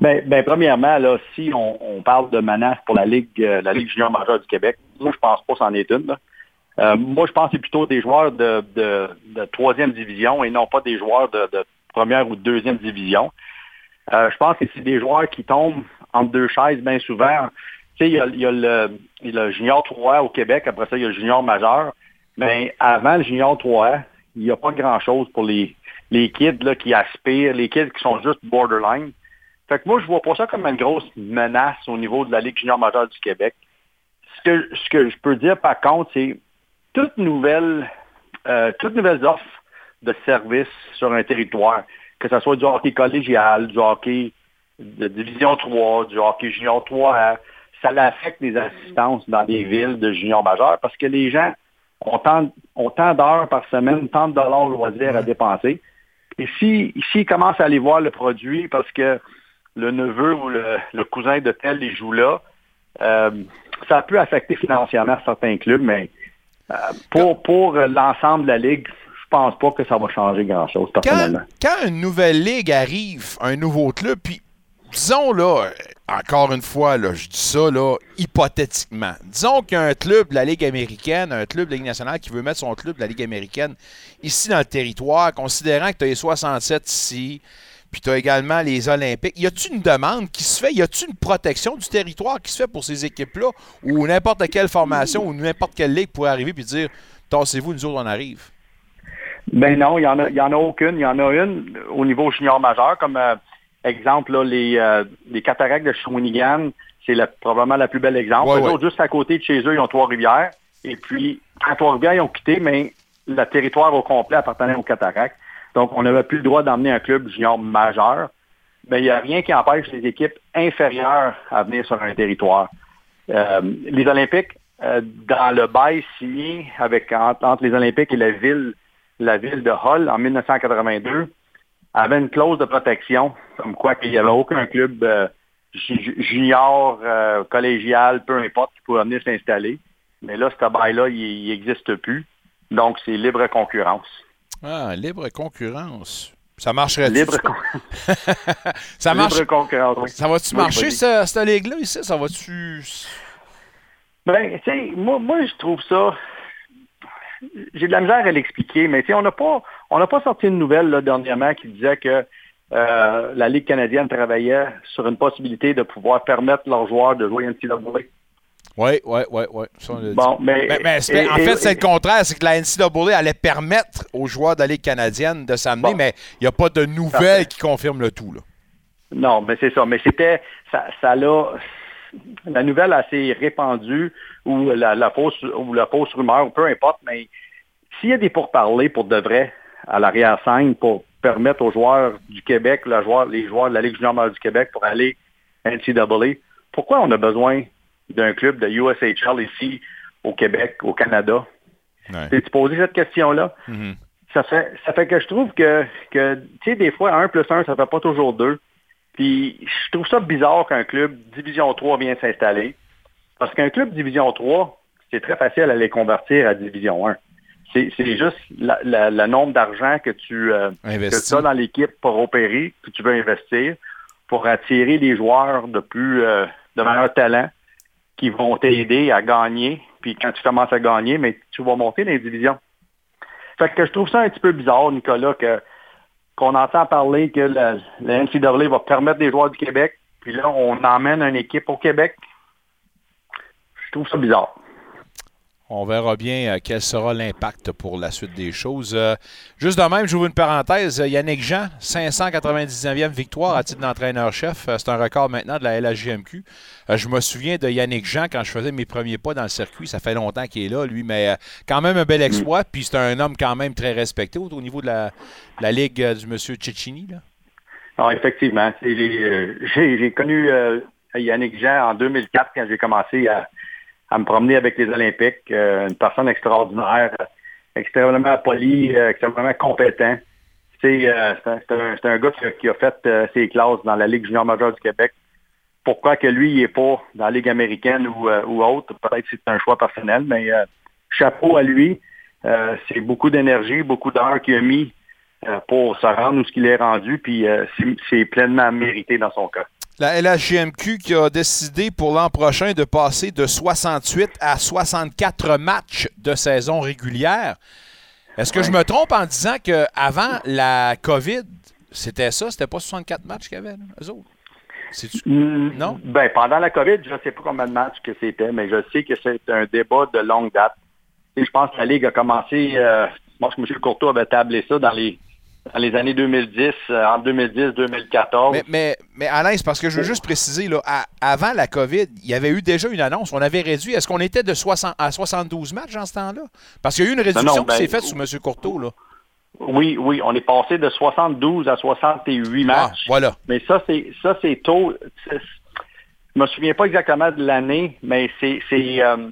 Ben, ben, premièrement, là, si on, parle de menace pour la Ligue, euh, la Ligue junior majeure du Québec, moi, je pense pas que c'en est une. Euh, moi, je pense que c'est plutôt des joueurs de, troisième division et non pas des joueurs de, première ou de deuxième division. Euh, je pense que c'est des joueurs qui tombent entre deux chaises bien souvent. Tu sais, il y a, le, junior 3 au Québec, après ça, il y a le junior majeur. Mais avant le junior 3, il n'y a pas grand-chose pour les, kids là, qui aspirent, les kids qui sont juste borderline. Fait que moi, je vois pas ça comme une grosse menace au niveau de la Ligue junior majeure du Québec. Ce que, je peux dire, par contre, c'est toute nouvelle euh, toutes nouvelles offres de services sur un territoire, que ce soit du hockey collégial, du hockey de division 3, du hockey junior 3, ça affecte les assistances dans des villes de junior majeur parce que les gens ont tant, ont tant d'heures par semaine, tant de dollars loisirs à dépenser. Et s'ils si, commencent à aller voir le produit parce que le neveu ou le, cousin de tel les joue là, euh, ça peut affecter financièrement certains clubs, mais euh, pour, pour l'ensemble de la Ligue, pense pas que ça va changer grand-chose, personnellement. Quand, quand, une nouvelle Ligue arrive, un nouveau club, puis disons là, encore une fois, là, je dis ça là, hypothétiquement. Disons qu'il y a un club de la Ligue américaine, un club de la Ligue nationale qui veut mettre son club de la Ligue américaine ici dans le territoire, considérant que tu as les 67 ici, puis tu as également les Olympiques. Y a-t-il une demande qui se fait? Y a-t-il une protection du territoire qui se fait pour ces équipes-là? Ou n'importe quelle formation ou n'importe quelle ligue pourrait arriver et dire Tassez-vous, nous autres, on arrive? Ben non, il n'y en, a, y en a aucune. Il y en a une au niveau junior majeur, comme. Euh, Exemple, là, les, euh, les cataractes de Shawinigan, c'est probablement la plus belle exemple. juste à côté de chez eux, ils ont Trois-Rivières. Et puis, quand Trois-Rivières, ils ont quitté, mais le territoire au complet appartenait aux cataractes. Donc, on n'avait plus le droit d'emmener un club junior majeur. Mais il n'y a rien qui empêche les équipes inférieures à venir sur un territoire. Euh, les Olympiques, dans le bail signé avec, entre, entre, les Olympiques et la ville, la ville de Hull en 1982, avait une clause de protection, comme quoi qu'il n'y avait aucun club euh, junior, euh, collégial, peu importe, qui pouvait venir s'installer. Mais là, ce bail-là, il n'existe plus. Donc, c'est libre concurrence. Ah, libre concurrence. Ça marcherait Libre, ça marche... libre concurrence. Ça va-tu marcher, cette, cette ligue-là, ici? Ça va-tu. Ben, tu sais, moi, moi, je trouve ça j'ai de la misère à l'expliquer, mais on n'a pas on n'a pas sorti une nouvelle là, dernièrement qui disait que euh, la Ligue canadienne travaillait sur une possibilité de pouvoir permettre leurs joueurs de jouer NCAA. Oui, oui, oui, oui. Bon, mais, en fait, c'est le contraire. C'est que la NCAA allait permettre aux joueurs de la Ligue canadienne de s'amener, mais il n'y a pas de nouvelles qui confirment le tout. Là. Non, mais c'est ça. Mais c'était. Ça, ça l'a la nouvelle assez répandue ou la, fausse ou la fausse rumeur, peu importe, mais s'il y a des pourparlers pour de vrai à l'arrière-scène pour permettre aux joueurs du Québec, les joueurs de la Ligue junior du Québec pour aller à NCAA, pourquoi on a besoin d'un club de USHL ici au Québec, au Canada? Ouais. Tu posé cette question-là? Mm-hmm. Ça fait, ça fait que je trouve que, que tu sais, des fois, un plus un, ça fait pas toujours deux. Puis je trouve ça bizarre qu'un club Division 3 vienne s'installer. Parce qu'un club Division 3, c'est très facile à les convertir à Division 1. C'est juste le nombre d'argent que tu euh, as dans l'équipe pour opérer, que tu veux investir, pour attirer des joueurs de plus euh, de meilleur talent qui vont t'aider à gagner. Puis quand tu commences à gagner, mais tu vas monter dans les divisions. Fait que je trouve ça un petit peu bizarre, Nicolas, que qu'on entend parler que la, la NCAA va permettre des joueurs du Québec, puis là, on emmène une équipe au Québec. Je trouve ça bizarre. On verra bien euh, quel sera l'impact pour la suite des choses. Euh, juste de même, j'ouvre une parenthèse. Yannick Jean, 599e victoire à titre d'entraîneur-chef. Euh, c'est un record maintenant de la LHJMQ. je me souviens de Yannick Jean quand je faisais mes premiers pas dans le circuit. Ça fait longtemps qu'il est là, lui, mais quand même un bel exploit. Puis c'est un homme quand même très respecté au, niveau de la, ligue du monsieur Cecchini. Ah, effectivement. J'ai connu Yannick Jean en 2004 quand j'ai commencé à à me promener avec les Olympiques. Euh, une personne extraordinaire, extrêmement poli, euh, extrêmement compétent. C'est euh, un, un, gars qui a, fait ses classes dans la Ligue junior majeure du Québec. Pourquoi que lui, il n'est pas dans la Ligue américaine ou, ou autre? Peut-être que c'est un choix personnel, mais chapeau à lui. c'est beaucoup d'énergie, beaucoup d'heures qu'il a mis pour se rendre où ce qu'il est rendu, puis c'est pleinement mérité dans son cas la LHJMQ qui a décidé pour l'an prochain de passer de 68 à 64 matchs de saison régulière. Est-ce que je me trompe en disant qu'avant la COVID, c'était ça? C'était pas 64 matchs qu'il y avait, eux autres? Mm, non? Ben, pendant la COVID, je ne sais pas combien de matchs que c'était, mais je sais que c'est un débat de longue date. Et je pense que la Ligue a commencé, euh, je pense que M. Courtois avait tablé ça dans les dans les années 2010, euh, entre 2010-2014. Mais, mais, mais Alain, c'est parce que je veux juste préciser, là, à- avant la COVID, il y avait eu déjà une annonce. On avait réduit. Est-ce qu'on était de 60 à 72 matchs en ce temps-là? Parce qu'il y a eu une réduction non, qui ben, s'est faite sous M. Courteau. Là. Oui, oui, on est passé de 72 à 68 Ah, matchs. voilà. Mais ça, c'est ça, c'est tôt. Je me souviens pas exactement de l'année, mais c'est euh,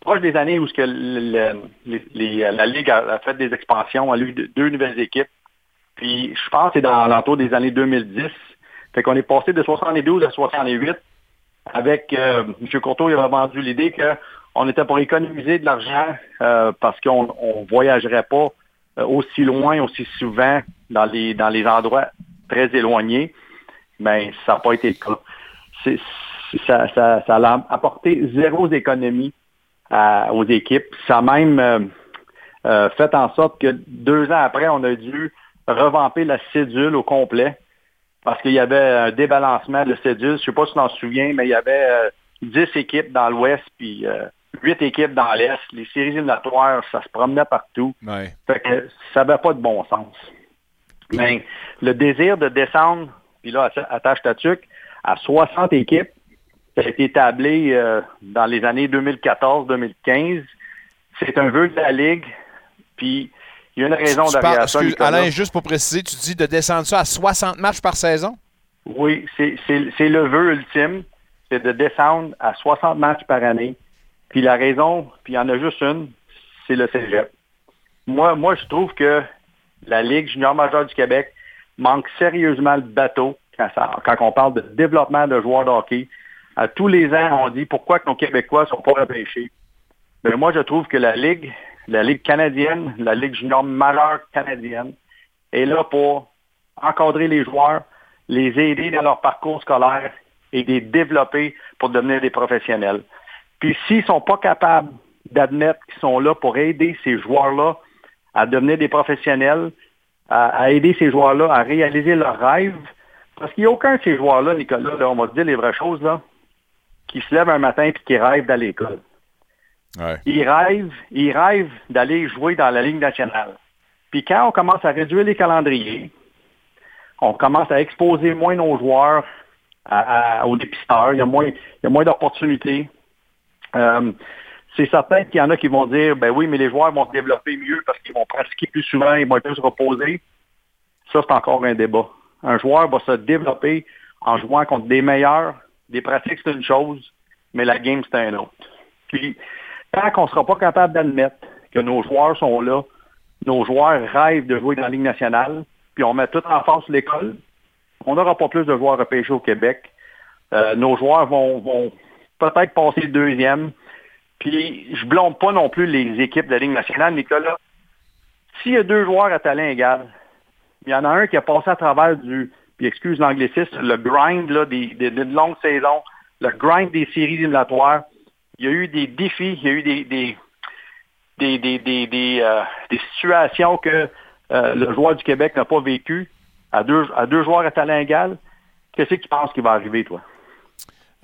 proche des années où ce que le- le- les- les- la Ligue a, a fait des expansions, a eu deux nouvelles équipes. Puis je pense que c'est dans l'entour des années 2010. Fait qu'on est passé de 72 à 68 avec euh, M. Courteau, il a vendu l'idée qu'on était pour économiser de l'argent euh, parce qu'on ne voyagerait pas euh, aussi loin, aussi souvent dans les dans les endroits très éloignés. Mais ça n'a pas été le cas. C'est- ça, ça, ça a apporté zéro économie à- aux équipes. Ça a même euh, euh, fait en sorte que deux ans après, on a dû revamper la cédule au complet parce qu'il y avait un débalancement de cédule. Je ne sais pas si tu t'en souviens, mais il y avait euh, 10 équipes dans l'Ouest puis euh, 8 équipes dans l'Est. Les séries éliminatoires, ça se promenait partout. Ouais. Fait que ça n'avait pas de bon sens. Mais le désir de descendre, puis là, atta- attache ta tuque, à 60 équipes, ça a été établi euh, dans les années 2014-2015. C'est un vœu de la Ligue, puis il y a une raison Tu derrière parles- ça. excuse. Alain, juste pour préciser, tu dis de descendre ça à 60 matchs par saison? Oui, c'est le vœu ultime, c'est de descendre à 60 matchs par année. Puis la raison, puis il y en a juste une, c'est le cégep. Moi, moi, je trouve que la Ligue junior majeure du Québec manque sérieusement le bateau quand, ça- quand on parle de développement de joueurs de hockey. À tous les ans, on dit pourquoi que nos Québécois sont pas repêchés. Mais moi, je trouve que la Ligue, la Ligue canadienne, la Ligue junior majeure canadienne, est là pour encadrer les joueurs, les aider dans leur parcours scolaire et les développer pour devenir des professionnels. Puis s'ils ne sont pas capables d'admettre qu'ils sont là pour aider ces joueurs-là à devenir des professionnels, à, aider ces joueurs-là à réaliser leurs rêves, parce qu'il n'y a aucun de ces joueurs-là, Nicolas, là, on va se dire les vraies choses, là, qui se lève un matin et qui rêve d'aller à l'école. Ils rêvent, d'aller jouer dans la Ligue nationale. Puis quand on commence à réduire les calendriers, on commence à exposer moins nos joueurs aux dépisteurs, il y a moins, moins d'opportunités. Euh, c'est certain qu'il y en a qui vont dire, ben oui, mais les joueurs vont se développer mieux parce qu'ils vont pratiquer plus souvent, ils vont plus reposés. Ça, c'est encore un débat. Un joueur va se développer en jouant contre des meilleurs. Des pratiques, c'est une chose, mais la game, c'est un autre. Puis, tant qu'on ne sera pas capable d'admettre que nos joueurs sont là, nos joueurs rêvent de jouer dans la Ligue nationale, puis on met tout en face l'école, on n'aura pas plus de joueurs repêchés au Québec. Euh, nos joueurs vont, vont peut-être passer le deuxième. Puis je blâme pas non plus les équipes de la Ligue nationale, Nicolas. S'il y a deux joueurs à talent égal, il y en a un qui a passé à travers du, puis excuse l'anglicisme, le grind là, des, des, d'une longue saison, le grind des séries éliminatoires. Il y a eu des défis, il y a eu des, des, des, des, des, des, euh, des situations que euh, le joueur du Québec n'a pas vécu à deux, à deux joueurs à talent égal. Qu'est-ce que tu penses qui va arriver, toi?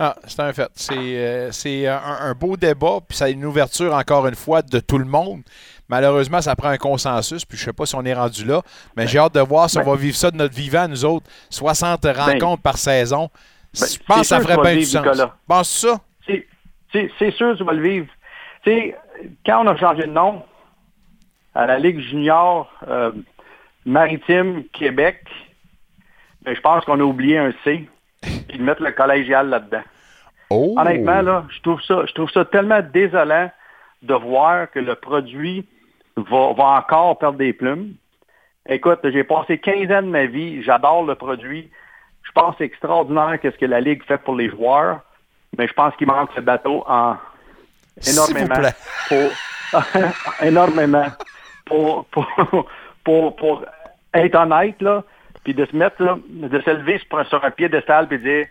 Ah, c'est un fait. C'est euh, c'est un, un beau débat, puis ça a une ouverture, encore une fois, de tout le monde. Malheureusement, ça prend un consensus, puis je ne sais pas si on est rendu là, mais j'ai hâte de voir si on ben- va vivre ça de notre vivant, nous autres. 60 rencontres par saison. ben, je pense que ça ferait bien du sens. Penses-tu ça? C'est- sûr tu vas le vivre. Tu sais, quand on a changé de nom à la Ligue junior euh, maritime Québec, ben, je pense qu'on a oublié un C et de mettre le collégial là-dedans. Oh! Honnêtement, là, je trouve ça, je trouve ça tellement désolant de voir que le produit va, va encore perdre des plumes. Écoute, j'ai passé 15 ans de ma vie, j'adore le produit. Je pense que c'est extraordinaire qu'est-ce que la Ligue fait pour les joueurs, mais je pense qu'il manque ce bateau en énormément pour énormément pour, pour, pour, pour être honnête, là, puis de se mettre, là, de se lever sur, un piédestal puis dire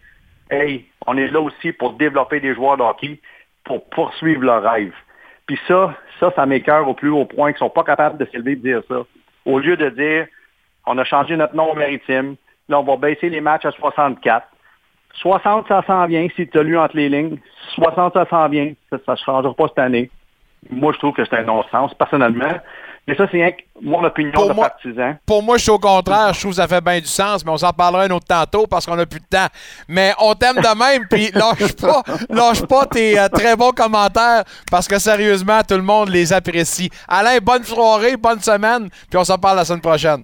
Hey, on est là aussi pour développer des joueurs de hockey, pour poursuivre leurs rêves. Puis ça, ça, ça m'écœure au plus haut point qu'ils sont pas capables de se lever et de dire ça. Au lieu de dire on a changé notre nom maritime, là, on va baisser les matchs à 64. 60, ça s'en vient, si tu as lu entre les lignes. 60, ça s'en vient. Ça ne changera pas cette année. Moi, je trouve que c'est un non-sens. Personnellement, Mais ça, c'est mon opinion Pour de moi- partisan. Pour moi, je suis au contraire. Je trouve que ça fait bien du sens, mais on s'en parlera un autre tantôt parce qu'on n'a plus de temps. Mais on t'aime de même, puis lâche pas, lâche pas tes euh, très bons commentaires parce que sérieusement, tout le monde les apprécie. Alain, bonne soirée, bonne semaine, puis on s'en parle la semaine prochaine.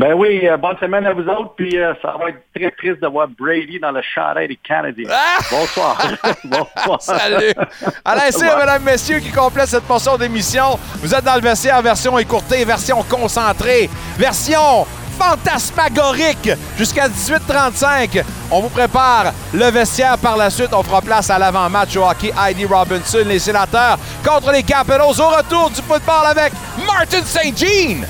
Ben oui, euh, bonne semaine à vous autres, puis euh, ça va être très triste de voir Brady dans le chandail des Canadiens. Ah! Bonsoir. Bonsoir. Salut! Alain Cyr, mesdames, messieurs, qui complète cette portion d'émission. Vous êtes dans le vestiaire version écourtée, version concentrée, version fantasmagorique jusqu'à 18h35. On vous prépare le vestiaire par la suite. On fera place à l'avant-match au hockey. Heidi Robinson, les sénateurs contre les Capitals. Au retour du football avec Martin St. Jean.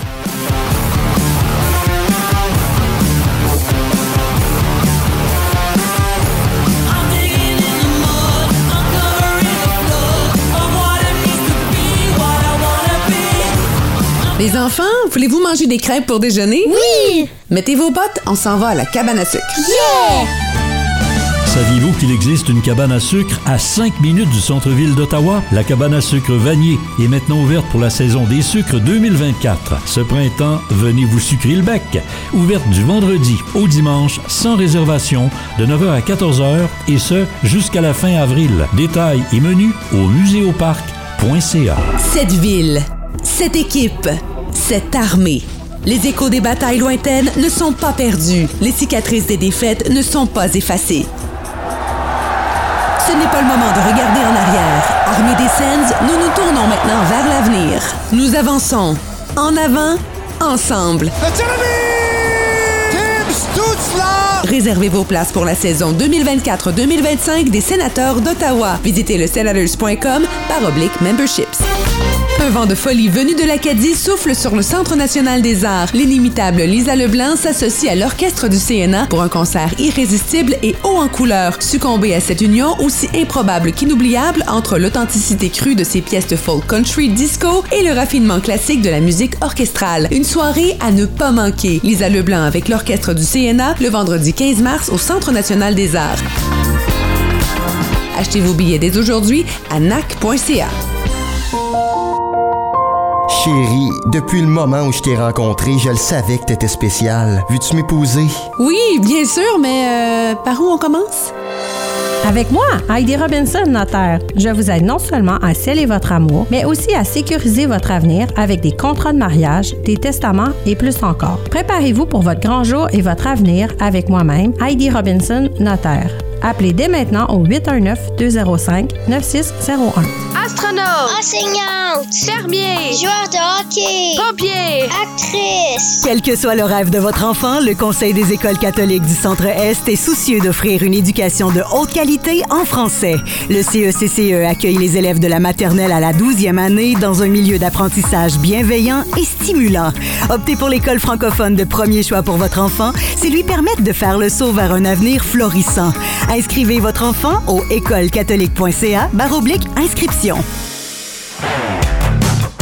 Les enfants, voulez-vous manger des crêpes pour déjeuner? Oui! Mettez vos bottes, on s'en va à la cabane à sucre. Yeah! Saviez-vous qu'il existe une cabane à sucre à 5 minutes du centre-ville d'Ottawa? La cabane à sucre Vanier est maintenant ouverte pour la saison des sucres 2024. Ce printemps, venez vous sucrer le bec. Ouverte du vendredi au dimanche, sans réservation, de 9h à 14h, et ce, jusqu'à la fin avril. Détails et menus au muséoparc.ca. Cette ville, cette équipe, cette armée. Les échos des batailles lointaines ne sont pas perdus. Les cicatrices des défaites ne sont pas effacées. Ce n'est pas le moment de regarder en arrière. Armée des Sens, nous nous tournons maintenant vers l'avenir. Nous avançons. En avant, ensemble. Réservez vos places pour la saison 2024-2025 des sénateurs d'Ottawa. Visitez le senators.com par oblique memberships. Un vent de folie venu de l'Acadie souffle sur le Centre national des arts. L'inimitable Lisa Leblanc s'associe à l'orchestre du CNA pour un concert irrésistible et haut en couleur. Succomber à cette union aussi improbable qu'inoubliable entre l'authenticité crue de ses pièces de folk country disco et le raffinement classique de la musique orchestrale. Une soirée à ne pas manquer. Lisa Leblanc avec l'orchestre du CNA le vendredi 15 mars au Centre national des arts. Achetez vos billets dès aujourd'hui à nac.ca. Chérie, depuis le moment où je t'ai rencontré, je le savais que t'étais spécial. Veux-tu m'épouser? Oui, bien sûr, mais euh, par où on commence? Avec moi, Heidi Robinson, notaire, je vous aide non seulement à sceller votre amour, mais aussi à sécuriser votre avenir avec des contrats de mariage, des testaments et plus encore. Préparez-vous pour votre grand jour et votre avenir avec moi-même, Heidi Robinson, notaire. Appelez dès maintenant au 819-205-9601. Astronaute, enseignante, fermier, joueur de hockey, pompier, actrice. Quel que soit le rêve de votre enfant, le Conseil des écoles catholiques du Centre-Est est soucieux d'offrir une éducation de haute qualité en français. Le CECCE accueille les élèves de la maternelle à la 12e année dans un milieu d'apprentissage bienveillant et stimulant. Optez pour l'école francophone de premier choix pour votre enfant, c'est lui permettre de faire le saut vers un avenir florissant. Inscrivez votre enfant au écolecatholique.ca baroblique inscription.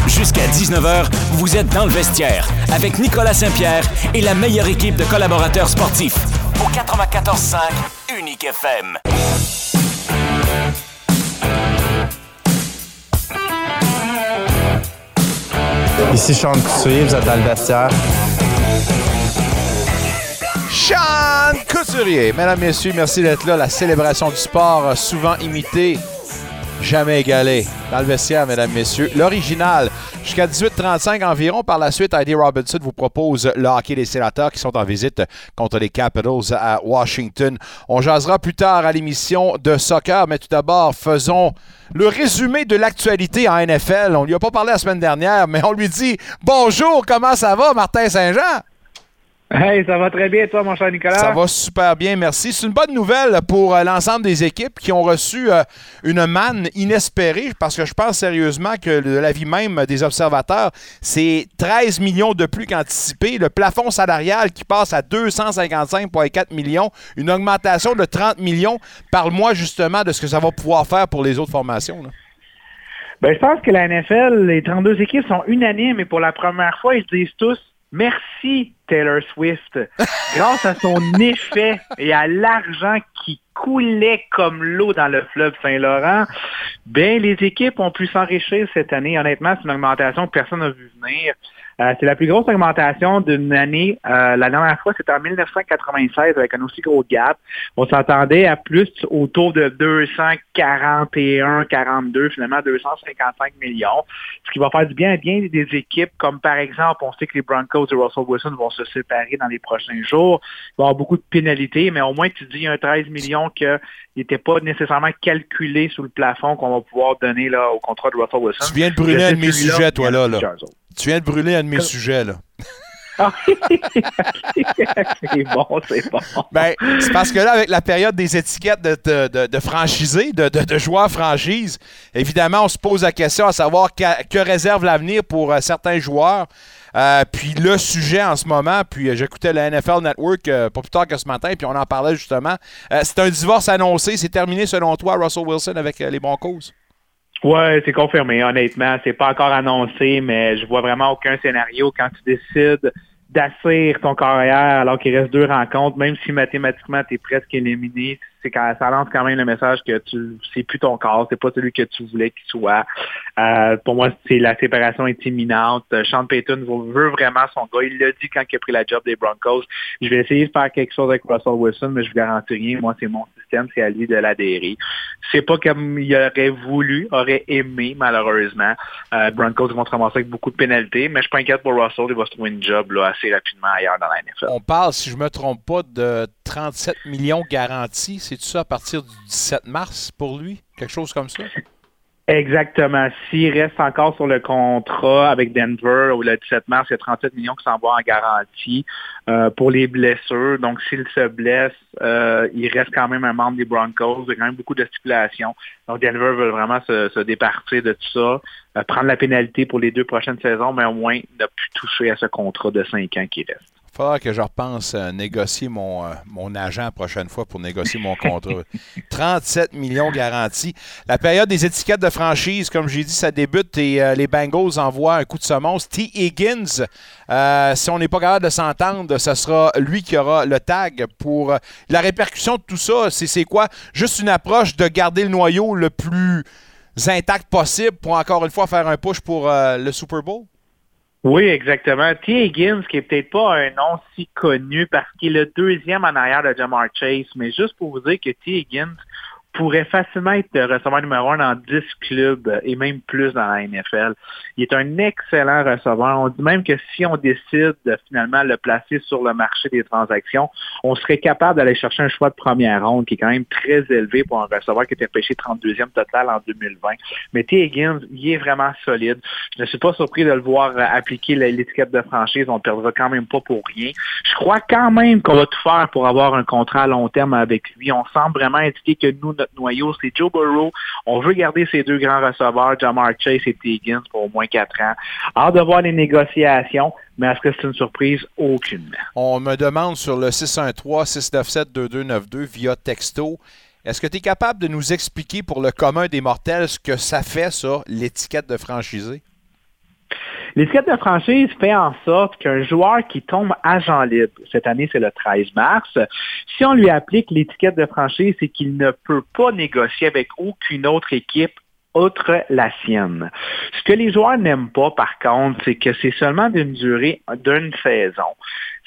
Jusqu'à 19h, vous êtes dans le vestiaire avec Nicolas Saint-Pierre et la meilleure équipe de collaborateurs sportifs. Au 94.5 Unique FM. Ici Sean Couturier, vous êtes dans le vestiaire. Sean Couturier. Mesdames, Messieurs, merci d'être là. La célébration du sport, euh, souvent imitée, jamais égalée. Dans le vestiaire, Mesdames, Messieurs. L'original, jusqu'à 18h35 environ. Par la suite, Heidi Robinson vous propose le hockey des sénateurs qui sont en visite contre les Capitals à Washington. On jasera plus tard à l'émission de soccer, mais tout d'abord, faisons le résumé de l'actualité en NFL. On lui a pas parlé la semaine dernière, mais on lui dit bonjour, comment ça va, Martin Saint-Jean? Hey, ça va très bien, toi, mon cher Nicolas? Ça va super bien, merci. C'est une bonne nouvelle pour euh, l'ensemble des équipes qui ont reçu euh, une manne inespérée, parce que je pense sérieusement que de l'avis même des observateurs, c'est 13 millions de plus qu'anticipé. Le plafond salarial qui passe à 255,4 millions, une augmentation de 30 millions. Parle-moi justement de ce que ça va pouvoir faire pour les autres formations. là. Ben, je pense que la NFL, les 32 équipes sont unanimes et pour la première fois, ils disent tous merci Taylor Swift. Grâce à son effet et à l'argent qui coulait comme l'eau dans le fleuve Saint-Laurent, ben les équipes ont pu s'enrichir cette année. Honnêtement, c'est une augmentation que personne n'a vu venir. Euh, c'est la plus grosse augmentation d'une année. Euh, la dernière fois, c'était en 1996 avec un aussi gros gap. On s'attendait à plus autour de 241, 42, finalement 255 millions. Ce qui va faire du bien à bien des équipes, comme par exemple, on sait que les Broncos et Russell Wilson vont se séparer dans les prochains jours. Il va y avoir beaucoup de pénalités, mais au moins tu dis un 13 millions qu'il n'était pas nécessairement calculé sous le plafond qu'on va pouvoir donner là, au contrat de Russell Wilson. Tu viens de brûler un de mes sujets, toi, là. là. Tu viens de brûler un de mes sujets, là. c'est bon, c'est bon. Ben, c'est parce que là, avec la période des étiquettes de, de, de, franchisés, de, de, joueurs franchise, évidemment, on se pose la question à savoir que, réserve l'avenir pour euh, certains joueurs. Euh, puis le sujet en ce moment, puis euh, j'écoutais le NFL Network pas plus tard que ce matin, puis on en parlait justement. c'est un divorce annoncé. C'est terminé selon toi, Russell Wilson, avec les Broncos? Ouais, c'est confirmé, honnêtement. C'est pas encore annoncé, mais je vois vraiment aucun scénario quand tu décides d'assir ton carrière alors qu'il reste deux rencontres, même si mathématiquement tu es presque éliminé, c'est quand ça lance quand même le message que tu c'est plus ton corps, c'est pas celui que tu voulais qu'il soit. Euh, pour moi, c'est la séparation est imminente. Sean Payton veut vraiment son gars. Il l'a dit quand il a pris la job des Broncos. Je vais essayer de faire quelque chose avec Russell Wilson, mais je vous garantis rien. Moi, c'est mon système, c'est à lui de l'adhérer. C'est pas comme il aurait voulu, aurait aimé, malheureusement. Euh, Broncos vont se ramasser avec beaucoup de pénalités, mais je suis pas inquiète pour Russell. Il va se trouver une job assez rapidement ailleurs dans la NFL. On parle, si je me trompe pas, de 37 millions garantis c'est ça à partir du 17 mars pour lui? Quelque chose comme ça? Exactement. S'il reste encore sur le contrat avec Denver ou le 17 mars, il y a 37 millions qui s'en vont en garantie euh, pour les blessures. Donc, s'il se blesse, euh, il reste quand même un membre des Broncos. Il y a quand même beaucoup de stipulations. Donc, Denver veut vraiment se, départir de tout ça, euh, prendre la pénalité pour les deux prochaines saisons, mais au moins ne plus toucher à ce contrat de 5 ans qui reste que je repense à négocier mon, euh, mon agent la prochaine fois pour négocier mon contrat. 37 millions garantis. La période des étiquettes de franchise, comme j'ai dit, ça débute et euh, les Bengals envoient un coup de semonce. T. Higgins, euh, si on n'est pas capable de s'entendre, ce sera lui qui aura le tag pour la répercussion de tout ça. C'est quoi? Juste une approche de garder le noyau le plus intact possible pour encore une fois faire un push pour le Super Bowl? Oui, exactement. T. Higgins, qui est peut-être pas un nom si connu parce qu'il est le deuxième en arrière de Jamar Chase, mais juste pour vous dire que T. Higgins pourrait facilement être receveur numéro un dans 10 clubs et même plus dans la NFL. Il est un excellent receveur. On dit même que si on décide de finalement le placer sur le marché des transactions, on serait capable d'aller chercher un choix de première ronde qui est quand même très élevé pour un receveur qui était pêché 32e total en 2020. Mais T. Higgins, il est vraiment solide. Je ne suis pas surpris de le voir appliquer l'étiquette de franchise. On ne perdra quand même pas pour rien. Je crois quand même qu'on va tout faire pour avoir un contrat à long terme avec lui. On semble vraiment indiquer que nous, notre noyau, c'est Joe Burrow. On veut garder ces deux grands receveurs, Jamar Chase et T. Higgins, pour au moins quatre ans. Hâte de voir les négociations, mais est-ce que c'est une surprise? Aucune. On me demande sur le 613-697-2292 via texto. Est-ce que tu es capable de nous expliquer pour le commun des mortels ce que ça fait, ça, l'étiquette de franchisé? L'étiquette de franchise fait en sorte qu'un joueur qui tombe agent libre, cette année c'est le 13 mars, si on lui applique l'étiquette de franchise, c'est qu'il ne peut pas négocier avec aucune autre équipe outre la sienne. Ce que les joueurs n'aiment pas, par contre, c'est que c'est seulement d'une durée d'une saison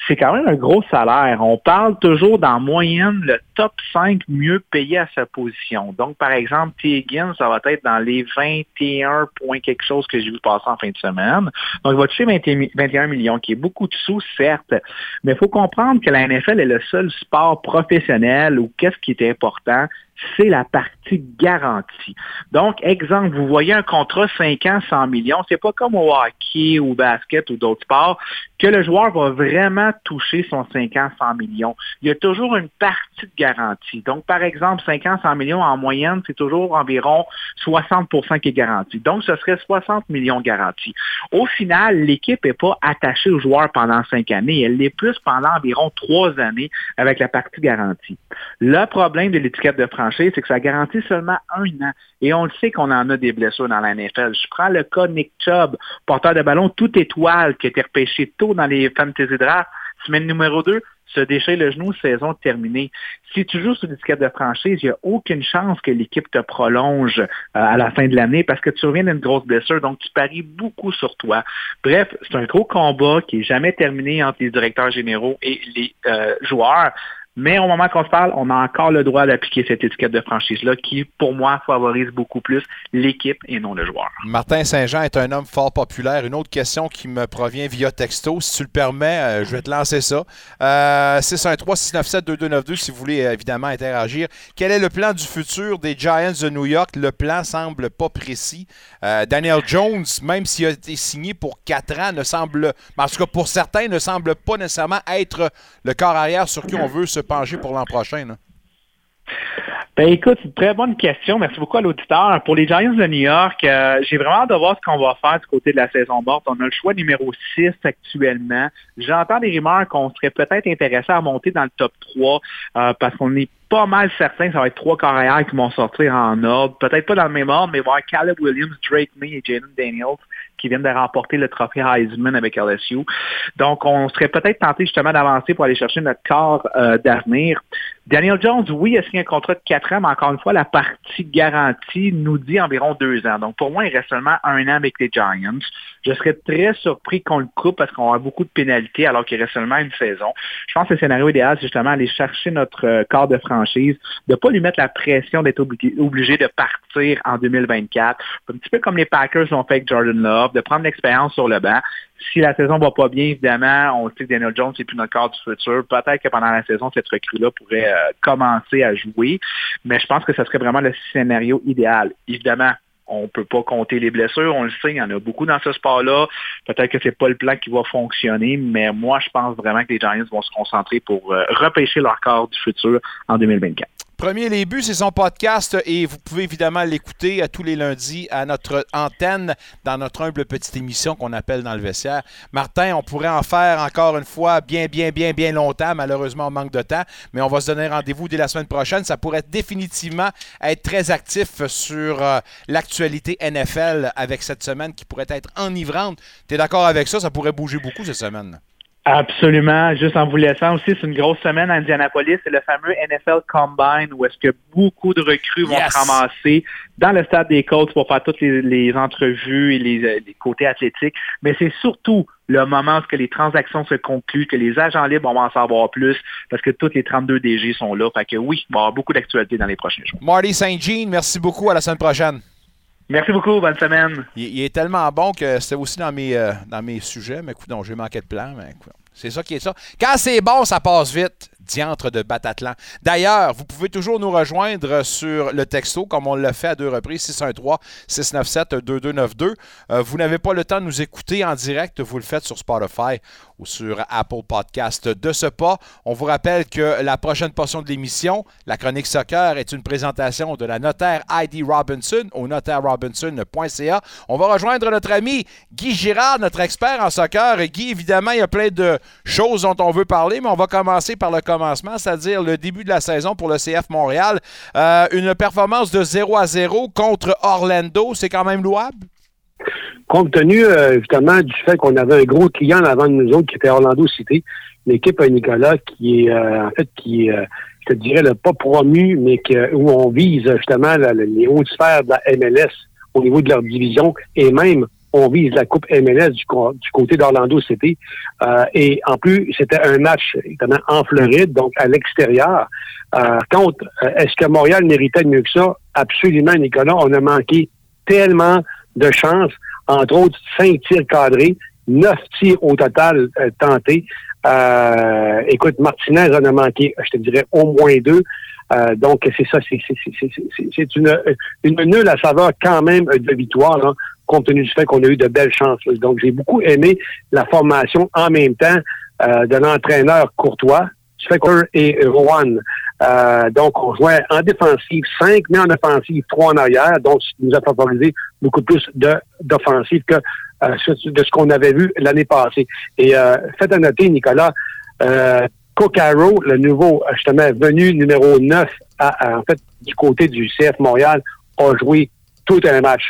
c'est quand même un gros salaire. On parle toujours dans moyenne le top 5 mieux payé à sa position. Donc, par exemple, T. Higgins, ça va être dans les 21 points quelque chose que j'ai vu passer en fin de semaine. Donc, il va toucher 21 millions, qui est beaucoup de sous, certes. Mais il faut comprendre que la NFL est le seul sport professionnel où qu'est-ce qui est important, c'est la partie garantie. Donc, exemple, vous voyez un contrat 5 ans, 100 millions, c'est pas comme au hockey ou au basket ou d'autres sports que le joueur va vraiment toucher son 5 ans, 100 millions. Il y a toujours une partie de garantie. Donc, par exemple, 5 ans, 100 millions en moyenne, c'est toujours environ 60% qui est garanti. Donc, ce serait 60 millions garantis. Au final, l'équipe n'est pas attachée au joueur pendant 5 années. Elle l'est plus pendant environ 3 années avec la partie garantie. Le problème de l'étiquette de franchise, c'est que ça garantit seulement un an. Et on le sait qu'on en a des blessures dans la NFL. Je prends le cas Nick Chubb, porteur de ballon tout étoile qui a été repêché tôt dans les fantasy drafts. Semaine numéro 2, se déchire le genou, saison terminée. Si tu joues sur l'étiquette de franchise, il n'y a aucune chance que l'équipe te prolonge euh, à la fin de l'année parce que tu reviens d'une grosse blessure, donc tu paries beaucoup sur toi. Bref, c'est un gros combat qui n'est jamais terminé entre les directeurs généraux et les euh, joueurs. Mais au moment qu'on se parle, on a encore le droit d'appliquer cette étiquette de franchise-là qui, pour moi, favorise beaucoup plus l'équipe et non le joueur. Martin Saint-Jean est un homme fort populaire. Une autre question qui me provient via texto, si tu le permets, euh, je vais te lancer ça. Euh, 613-697-2292 si vous voulez euh, évidemment interagir. Quel est le plan du futur des Giants de New York? Le plan semble pas précis. Euh, Daniel Jones, même s'il a été signé pour 4 ans, ne semble, en tout cas pour certains, ne semble pas nécessairement être le corps arrière sur qui on veut se pencher pour l'an prochain? Ben écoute, c'est une très bonne question. Merci beaucoup à l'auditeur. Pour les Giants de New York, euh, j'ai vraiment hâte de voir ce qu'on va faire du côté de la saison morte. On a le choix numéro 6 actuellement. J'entends des rumeurs qu'on serait peut-être intéressé à monter dans le top 3 euh, parce qu'on est pas mal certain que ça va être trois carrières qui vont sortir en ordre. Peut-être pas dans le même ordre, mais voir Caleb Williams, Drake May et Jaden Daniels qui viennent de remporter le trophée Heisman avec LSU. Donc, on serait peut-être tenté justement d'avancer pour aller chercher notre corps euh, d'avenir. Daniel Jones, oui, a signé un contrat de 4 ans, mais encore une fois, la partie garantie nous dit environ deux ans. Donc, pour moi, il reste seulement un an avec les Giants. Je serais très surpris qu'on le coupe parce qu'on a beaucoup de pénalités alors qu'il reste seulement une saison. Je pense que le scénario idéal, c'est justement aller chercher notre euh, corps de franchise, de ne pas lui mettre la pression d'être obligé, de partir en 2024. Un petit peu comme les Packers l'ont fait avec Jordan Love, de prendre l'expérience sur le banc. Si la saison va pas bien, évidemment, on sait que Daniel Jones n'est plus notre corps du futur. Peut-être que pendant la saison, cette recrue-là pourrait euh, commencer à jouer. Mais je pense que ce serait vraiment le scénario idéal. Évidemment, on ne peut pas compter les blessures, on le sait, il y en a beaucoup dans ce sport-là. Peut-être que ce n'est pas le plan qui va fonctionner, mais moi, je pense vraiment que les Giants vont se concentrer pour euh, repêcher leur corps du futur en 2024. Premier Les Buts, c'est son podcast et vous pouvez évidemment l'écouter à tous les lundis à notre antenne dans notre humble petite émission qu'on appelle dans le vestiaire. Martin, on pourrait en faire encore une fois bien, bien, bien, bien longtemps. Malheureusement, on manque de temps, mais on va se donner rendez-vous dès la semaine prochaine. Ça pourrait définitivement être très actif sur euh, l'actualité NFL avec cette semaine qui pourrait être enivrante. Tu es d'accord avec ça? Ça pourrait bouger beaucoup cette semaine. Absolument. Juste en vous laissant aussi, c'est une grosse semaine à Indianapolis. C'est le fameux NFL Combine où est-ce que beaucoup de recrues vont se ramasser dans le stade des Colts pour faire toutes les, entrevues et les, côtés athlétiques. Mais c'est surtout le moment où les transactions se concluent, que les agents libres vont en savoir plus parce que toutes les 32 DG sont là. Fait que oui, il va y avoir beaucoup d'actualités dans les prochains jours. Marty St. Jean, merci beaucoup. À la semaine prochaine. Merci beaucoup, bonne semaine. Il, est tellement bon que c'était aussi dans mes, euh, dans mes sujets, mais écoute, j'ai manqué de plan, mais c'est ça qui est ça. Quand c'est bon, ça passe vite diantre de Batatlan. D'ailleurs, vous pouvez toujours nous rejoindre sur le texto, comme on l'a fait à deux reprises, 613-697-2292. Euh, vous n'avez pas le temps de nous écouter en direct, vous le faites sur Spotify sur Apple Podcast. De ce pas, on vous rappelle que la prochaine portion de l'émission, la chronique soccer, est une présentation de la notaire Heidi Robinson au notaireRobinson.ca. On va rejoindre notre ami Guy Girard, notre expert en soccer. Guy, évidemment, il y a plein de choses dont on veut parler, mais on va commencer par le commencement, c'est-à-dire le début de la saison pour le CF Montréal. Euh, une performance de 0 à 0 contre Orlando, c'est quand même louable? Compte tenu, euh, évidemment, du fait qu'on avait un gros client avant de nous autres qui était Orlando City, l'équipe Nicolas qui est, euh, en fait, qui est, je te dirais, le pas promu, mais que, où on vise justement les hautes sphères de la MLS au niveau de leur division et même on vise la Coupe MLS du, côté d'Orlando City. Euh, et en plus, c'était un match évidemment en Floride, donc à l'extérieur. Euh, contre, euh, est-ce que Montréal méritait mieux que ça? Absolument, Nicolas. On a manqué tellement de chances, entre autres cinq tirs cadrés, neuf tirs au total euh, tentés. Euh, écoute, Martinez en a manqué, je te dirais, au moins deux. donc, c'est ça, c'est une, une nulle à savoir quand même de victoire. Là compte tenu du fait qu'on a eu de belles chances. Donc, j'ai beaucoup aimé la formation en même temps euh, de l'entraîneur Courtois, Specker et Rowan. Euh, donc, on jouait en défensive 5, mais en offensive 3 en arrière. Donc, ça nous a favorisé beaucoup plus d'offensive que euh, de ce qu'on avait vu l'année passée. Et euh, faites à noter, Nicolas, euh, le nouveau, justement, venu numéro 9, en fait, du côté du CF Montréal, a joué tout un match.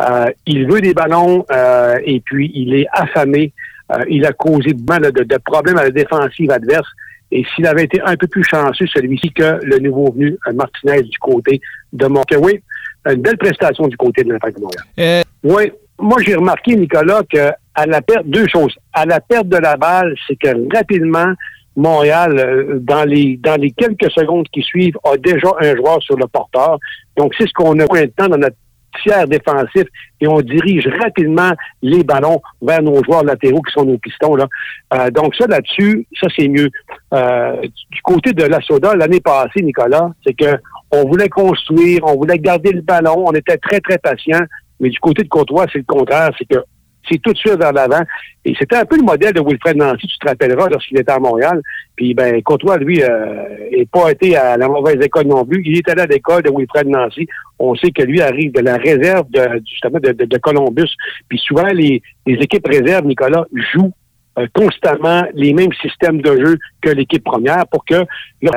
Euh, il veut des ballons euh, et puis il est affamé Euh, il a causé beaucoup de, de, problèmes à la défensive adverse. Et s'il avait été un peu plus chanceux, celui-ci, que le nouveau venu euh, Martinez du côté de Montréal. Oui, une belle prestation du côté de l'Impact de Montréal. Oui, moi j'ai remarqué, Nicolas, que à la perte, deux choses. À la perte de la balle, c'est que rapidement, Montréal, dans les dans les quelques secondes qui suivent, a déjà un joueur sur le porteur. Donc, c'est ce qu'on a de temps dans notre tiers défensif et on dirige rapidement les ballons vers nos joueurs latéraux qui sont nos pistons. Là. Euh, donc ça, là-dessus, ça, c'est mieux. Euh, du côté de la Soda, l'année passée, Nicolas, c'est que on voulait construire, on voulait garder le ballon, on était très, très patient. Mais du côté de Courtois, c'est le contraire. C'est que c'est tout de suite vers l'avant. Et c'était un peu le modèle de Wilfred Nancy, tu te rappelleras, lorsqu'il était à Montréal. Puis, ben, Courtois, lui, n'est euh, pas été à la mauvaise école non plus. Il est allé à l'école de Wilfred Nancy. On sait que lui arrive de la réserve, de, justement, de, Columbus. Puis souvent, les, équipes réserves, Nicolas, jouent euh, constamment les mêmes systèmes de jeu que l'équipe première pour que ne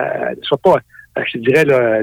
soit pas, euh, je dirais, là,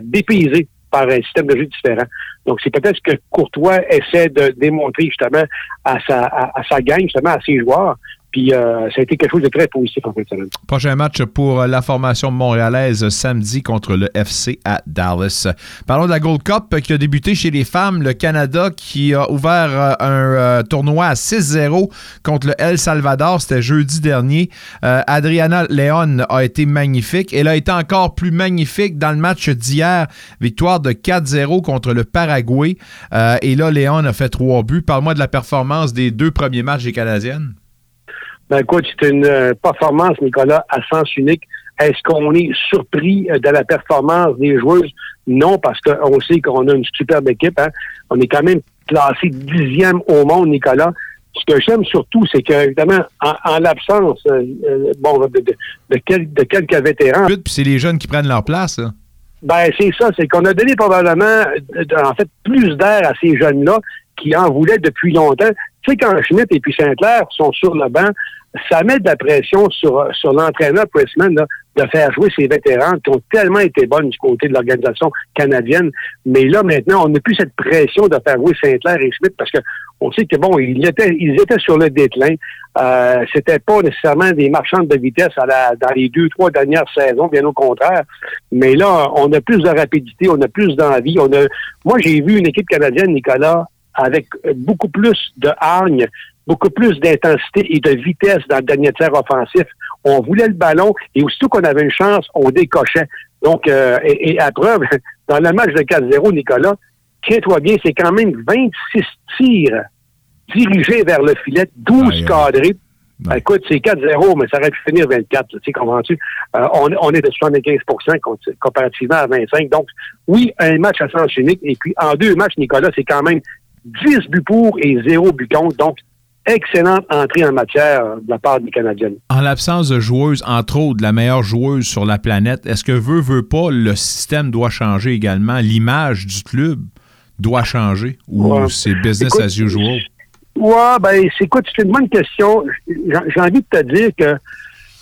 par un système de jeu différent. Donc, c'est peut-être ce que Courtois essaie de démontrer justement à sa, à, sa gang, justement à ses joueurs. Puis euh, ça a été quelque chose de très positif en fait. Prochain match pour euh, la formation montréalaise samedi contre le FC à Dallas. Parlons de la Gold Cup qui a débuté chez les femmes. Le Canada qui a ouvert euh, un tournoi à 6-0 contre le El Salvador. C'était jeudi dernier. Adriana Leon a été magnifique. Elle a été encore plus magnifique dans le match d'hier. Victoire de 4-0 contre le Paraguay. et là, Léon a fait trois buts. Parle-moi de la performance des deux premiers matchs des Canadiennes. Ben écoute, c'est une euh, performance, Nicolas, à sens unique. Est-ce qu'on est surpris euh, de la performance des joueuses? Non, parce qu'on sait qu'on a une superbe équipe. Hein. On est quand même classé dixième au monde, Nicolas. Ce que j'aime surtout, c'est que, évidemment, en, l'absence euh, bon, de, de, de, quelques vétérans. Puis c'est les jeunes qui prennent leur place. Ben, c'est ça. C'est qu'on a donné probablement, en fait, plus d'air à ces jeunes-là qui en voulaient depuis longtemps. Tu sais, quand Schmidt et puis Saint-Clair sont sur le banc, ça met de la pression sur, sur l'entraîneur Pressman de faire jouer ces vétérans qui ont tellement été bonnes du côté de l'organisation canadienne. Mais là, maintenant, on n'a plus cette pression de faire jouer Saint-Clair et Smith parce que on sait que bon, ils étaient, ils étaient sur le déclin. Euh, c'était pas nécessairement des marchands de vitesse à la, dans les deux, trois dernières saisons, bien au contraire. Mais là, on a plus de rapidité, on a plus d'envie. On a, moi, j'ai vu une équipe canadienne, Nicolas, avec beaucoup plus de hargne, beaucoup plus d'intensité et de vitesse dans le dernier tiers offensif. On voulait le ballon et aussitôt qu'on avait une chance, on décochait. Donc, euh, et, à preuve, dans le match de 4-0, Nicolas, tiens-toi bien, c'est quand même 26 tirs dirigés vers le filet, 12 cadrés. Écoute, c'est 4-0, mais ça aurait pu finir 24, tu sais, comprends-tu? Euh, on, on, est de 75% comparativement à 25. Donc, oui, un match à sens unique. Et puis, en deux matchs, Nicolas, c'est quand même 10 buts pour et 0 buts contre. Donc, excellente entrée en matière de la part des Canadiennes. En l'absence de joueuses, entre autres, de la meilleure joueuse sur la planète, est-ce que veut, veut pas, le système doit changer également? L'image du club doit changer? Ou c'est business as usual? Ouais, ben, écoute, c'est une bonne question. J'ai envie de te dire que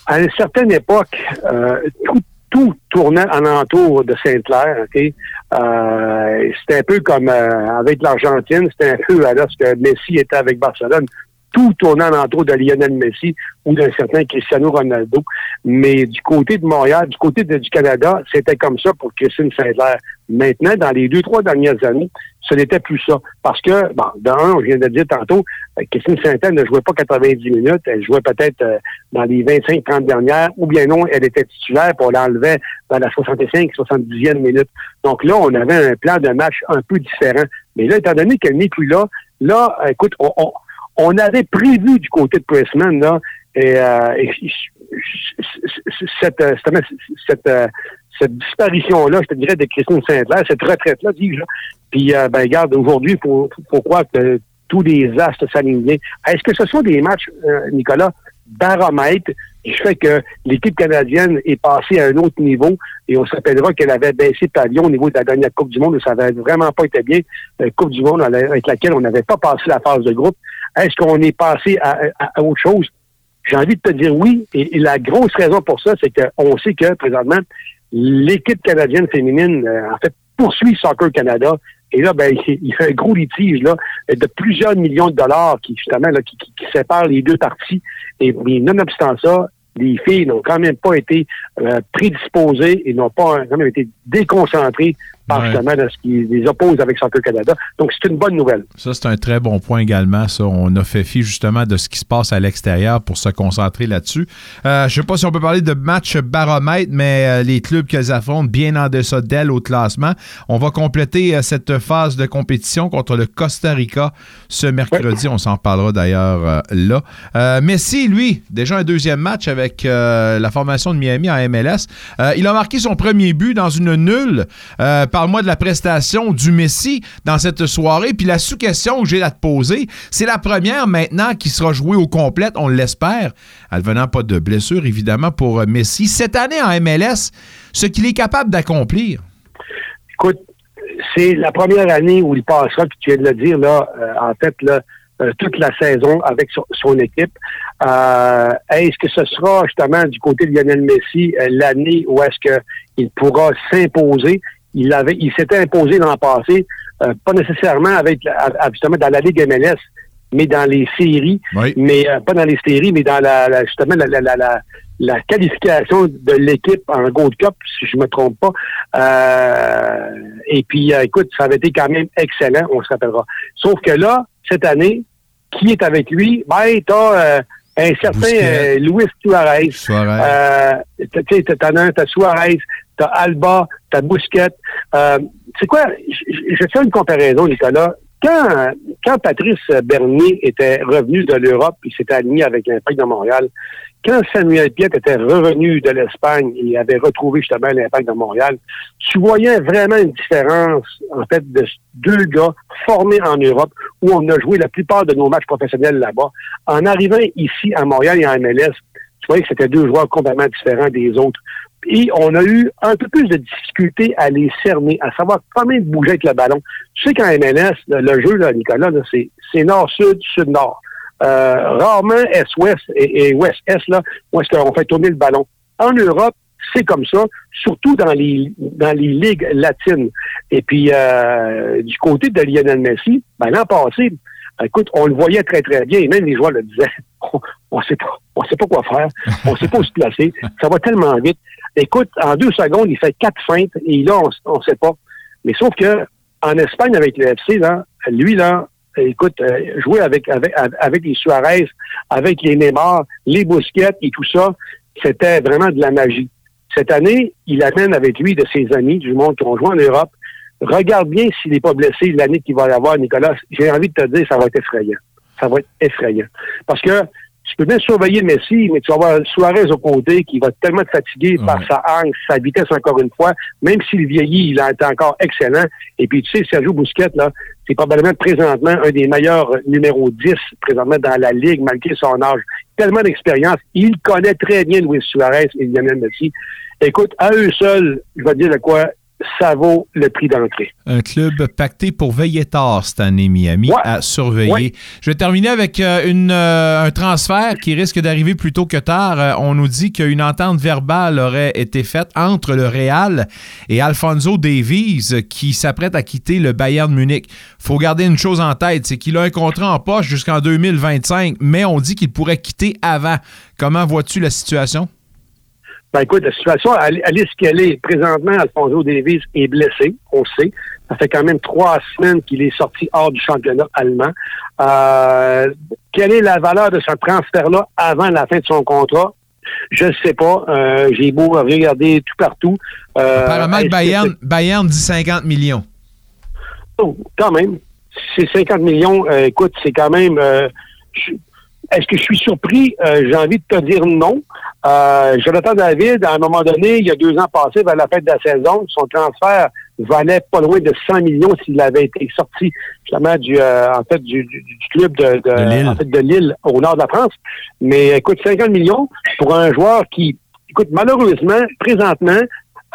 à une certaine époque, euh, tout, tout tournait en entour de Saint-Clair, OK? Euh, c'était un peu comme euh, avec l'Argentine, c'était un peu lorsque Messi était avec Barcelone tout tournant l'entour de Lionel Messi ou d'un certain Cristiano Ronaldo. Mais du côté de Montréal, du côté du Canada, c'était comme ça pour Christine Saint-Clair. Maintenant, dans les deux, trois dernières années, ce n'était plus ça. Parce que, bon, d'un, je viens de le dire tantôt, euh, Christine Saint-Clair ne jouait pas 90 minutes, elle jouait peut-être euh, dans les 25-30 dernières, ou bien non, elle était titulaire, pour l'enlever dans la 65-70e minute. Donc là, on avait un plan de match un peu différent. Mais là, étant donné qu'elle n'est plus là, là, écoute, on, on on avait prévu du côté de Pressman, là, et, euh, cette, euh, cette, euh, cette disparition-là, je te dirais, de Christine Saint-Clair, cette retraite-là, dis-je. Puis, ben, regarde, aujourd'hui, faut, faut croire que tous les astres s'alignent bien? Est-ce que ce sont des matchs, Nicolas, baromètre qui fait que l'équipe canadienne est passée à un autre niveau et on se rappellera qu'elle avait baissé pavillon au niveau de la dernière Coupe du Monde où ça n'avait vraiment pas été bien. La Coupe du Monde avec laquelle on n'avait pas passé la phase de groupe. Est-ce qu'on est passé à, autre chose? J'ai envie de te dire oui. Et, la grosse raison pour ça, c'est qu'on sait que présentement, l'équipe canadienne féminine, euh, en fait, poursuit Soccer Canada Et là, ben, il y a un gros litige là, de plusieurs millions de dollars qui, justement, là, qui, qui, séparent les deux parties. Et nonobstant ça, les filles n'ont quand même pas été euh, prédisposées et n'ont pas quand même été déconcentrées par justement ce qui les oppose avec Soccer Canada. Donc, c'est une bonne nouvelle. Ça, c'est un très bon point également. Ça, on a fait fi justement de ce qui se passe à l'extérieur pour se concentrer là-dessus. Euh, je sais pas si on peut parler de match baromètre, mais euh, les clubs qu'elles affrontent bien en deçà d'elles au classement. On va compléter euh, cette phase de compétition contre le Costa Rica ce mercredi. On s'en parlera d'ailleurs là. Messi, lui, déjà un deuxième match avec la formation de Miami en MLS. il a marqué son premier but dans une nulle parle-moi de la prestation du Messi dans cette soirée. Puis la sous-question que j'ai à te poser, c'est la première maintenant qui sera jouée au complète, on l'espère, advenant pas de blessure évidemment pour euh, Messi. Cette année en MLS, ce qu'il est capable d'accomplir? Écoute, c'est la première année où il passera, puis tu viens de le dire, là, euh, en fait, euh, toute la saison avec son, équipe. est-ce que ce sera justement du côté de Lionel Messi l'année où est-ce qu'il pourra s'imposer? Il avait, il s'était imposé dans le passé, euh, pas nécessairement avec justement dans la Ligue MLS, mais dans les séries, mais euh, pas dans les séries, mais dans la, justement la, la, la, qualification de l'équipe en Gold Cup, si je me trompe pas. Euh, et puis, écoute, ça avait été quand même excellent, on se rappellera. Sauf que là, cette année, qui est avec lui? Ben, t'as un certain Luis Suarez. Suarez. Euh, t'en as un, t'as Suarez, t'as Alba, t'as Bousquette. Euh, c'est quoi? Je, je fais une comparaison, Nicolas. Quand, quand Patrice Bernier était revenu de l'Europe, il s'était aligné avec l'Impact de Montréal, quand Samuel Piet était revenu de l'Espagne et avait retrouvé justement l'Impact de Montréal, tu voyais vraiment une différence, en fait, de deux gars formés en Europe, où on a joué la plupart de nos matchs professionnels là-bas. En arrivant ici à Montréal et en MLS, tu voyais que c'était deux joueurs complètement différents des autres. Et on a eu un peu plus de difficultés à les cerner, à savoir comment bouger avec le ballon. Tu sais qu'en MLS, le, jeu, là, Nicolas, c'est nord-sud, sud-nord. Euh, rarement est-ouest et, ouest-est, là, où est-ce qu'on fait tourner le ballon. En Europe, c'est comme ça, surtout dans les dans les ligues latines. Et puis euh, du côté de Lionel Messi, ben l'an passé, écoute, on le voyait très très bien, et même les joueurs le disaient. On, ne sait pas, on sait pas quoi faire, on sait pas où se placer, ça va tellement vite. Écoute, en deux secondes, il fait quatre feintes et là, on ne sait pas. Mais sauf que en Espagne avec le FC, là, lui, là, écoute, euh, jouer avec, avec, avec les Suarez, avec les Neymar, les Bousquettes et tout ça, c'était vraiment de la magie. Cette année, il amène avec lui de ses amis du monde qui ont joué en Europe. Regarde bien s'il n'est pas blessé l'année qu'il va y avoir, Nicolas. J'ai envie de te dire, ça va être effrayant. Ça va être effrayant. Parce que tu peux bien surveiller Messi, mais tu vas avoir Suarez au côté qui va tellement te fatiguer par sa hangue, sa vitesse encore une fois. Même s'il vieillit, il est encore excellent. Et puis, tu sais, Sergio Bousquet, là, c'est probablement présentement un des meilleurs numéro 10 présentement dans la Ligue, malgré son âge. Tellement d'expérience. Il connaît très bien Luis Suarez et Lionel Messi. Écoute, à eux seuls, je vais te dire de quoi, ça vaut le prix d'entrée. Un club pacté pour veiller tard cette année, Miami, à surveiller. Je vais terminer avec euh, une, euh, un transfert qui risque d'arriver plus tôt que tard. Euh, on nous dit qu'une entente verbale aurait été faite entre le Real et Alfonso Davies qui s'apprête à quitter le Bayern Munich. faut garder une chose en tête, c'est qu'il a un contrat en poche jusqu'en 2025, mais on dit qu'il pourrait quitter avant. Comment vois-tu la situation? Ben écoute, la situation, elle, est ce qu'elle est. Présentement, Alfonso Davies est blessé, on sait. Ça fait quand même trois semaines qu'il est sorti hors du championnat allemand. Euh, quelle est la valeur de ce transfert-là avant la fin de son contrat? Je ne sais pas. Euh, j'ai beau regarder tout partout. Euh, Apparemment, Bayern, Bayern dit 50 millions. Oh, quand même. C'est 50 millions. Euh, écoute, c'est quand même... Est-ce que je suis surpris? Euh, j'ai envie de te dire non. Euh, Jonathan David, à un moment donné, il y a deux ans passés, vers la fin de la saison, son transfert valait pas loin de 100 millions s'il avait été sorti justement du euh, en fait du, club de, de, Lille. au nord de la France. Mais écoute, 50 millions pour un joueur qui, écoute, malheureusement, présentement,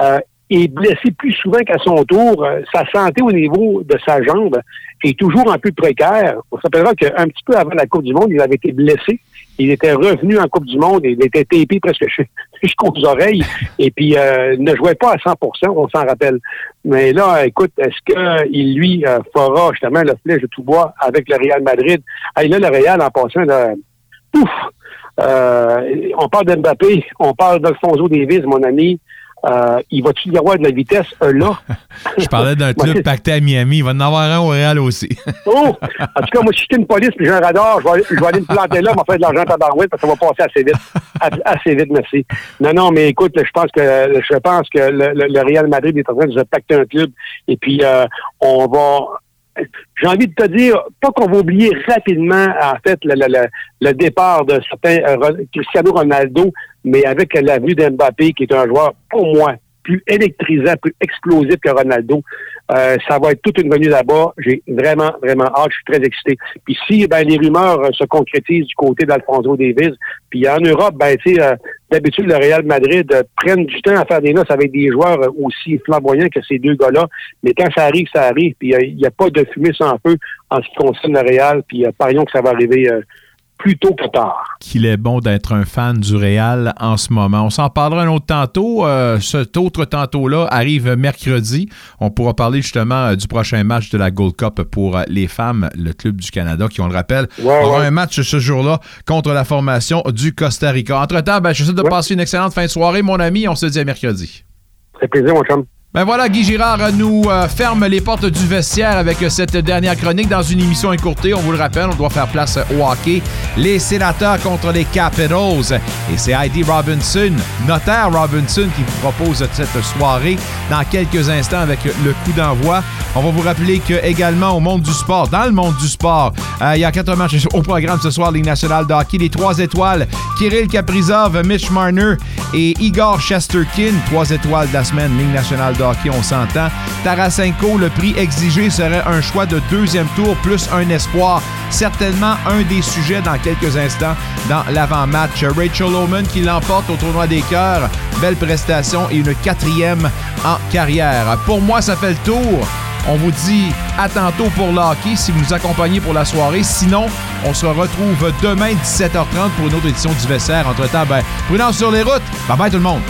euh, est blessé plus souvent qu'à son tour. Euh, sa santé au niveau de sa jambe est toujours un peu précaire. On s'appellera qu'un petit peu avant la Coupe du Monde, il avait été blessé. Il était revenu en Coupe du Monde, il était tapé presque jusqu'aux oreilles, et puis euh, ne jouait pas à 100% on s'en rappelle. Mais là, écoute, est-ce qu'il, lui, euh, fera justement le flèche de tout bois avec le Real Madrid? Hey, là, le Real, en passant, là, pouf! Euh, on parle d'Mbappé, on parle d'Alfonso Davis, mon ami. Euh, il va-tu y avoir de la vitesse? Euh, là? je parlais d'un club pacté à Miami. Il va en avoir un au Real aussi. oh! En tout cas, moi, si j'étais une police et j'ai un radar, je vais, je vais aller me planter là, m'en faire de l'argent à Barouette parce que ça va passer assez vite. assez vite, merci. Non, non, mais écoute, je pense que je pense que le, le, Real Madrid est en train de se pacter un club et puis euh, on va j'ai envie de te dire, pas qu'on va oublier rapidement, en fait, le, le, le départ de certains euh, Cristiano Ronaldo, mais avec la vue d'Mbappé, qui est un joueur, pour moi, plus électrisant, plus explosif que Ronaldo. Euh, ça va être toute une venue là-bas. J'ai vraiment, vraiment hâte. Je suis très excité. Puis si ben, les rumeurs euh, se concrétisent du côté d'Alfonso Davis, puis en Europe, ben, tu sais, euh, d'habitude, le Real Madrid euh, prenne du temps à faire des noces avec des joueurs aussi flamboyants que ces deux gars-là. Mais quand ça arrive, ça arrive. Puis il n'y a pas de fumée sans feu en ce qui concerne le Real. Puis parions que ça va arriver plus tôt que tard. Qu'il est bon d'être un fan du Real en ce moment. On s'en parlera un autre tantôt. Euh, cet autre tantôt-là arrive mercredi. On pourra parler justement euh, du prochain match de la Gold Cup pour euh, les femmes, le club du Canada, qui, on le rappelle, aura un match ce jour-là contre la formation du Costa Rica. Entre-temps, ben, je souhaite de passer une excellente fin de soirée, mon ami. On se dit à mercredi. C'est plaisir, mon chum. Ben voilà, Guy Girard nous euh, ferme les portes du vestiaire avec cette dernière chronique dans une émission écourtée. On vous le rappelle, on doit faire place au hockey. Les sénateurs contre les Capitals. Et c'est Heidi Robinson, notaire Robinson, qui vous propose cette soirée dans quelques instants avec le coup d'envoi. On va vous rappeler que également au monde du sport, dans le monde du sport, euh, il y a quatre matchs au programme ce soir, Ligue nationale de hockey. Les trois étoiles, Kirill Kaprizov, Mitch Marner et Igor Chesterkin. Trois étoiles de la semaine, Ligue nationale de on s'entend. Tarasenko, le prix exigé serait un choix de deuxième tour plus un espoir. Certainement un des sujets dans quelques instants dans l'avant-match. Rachel Oman qui l'emporte au tournoi des cœurs. Belle prestation et une quatrième en carrière. Pour moi, ça fait le tour. On vous dit à tantôt pour le si vous nous accompagnez pour la soirée. Sinon, on se retrouve demain 17h30 pour une autre édition du Vestiaire. Entre-temps, ben, prudence sur les routes. Bye bye tout le monde.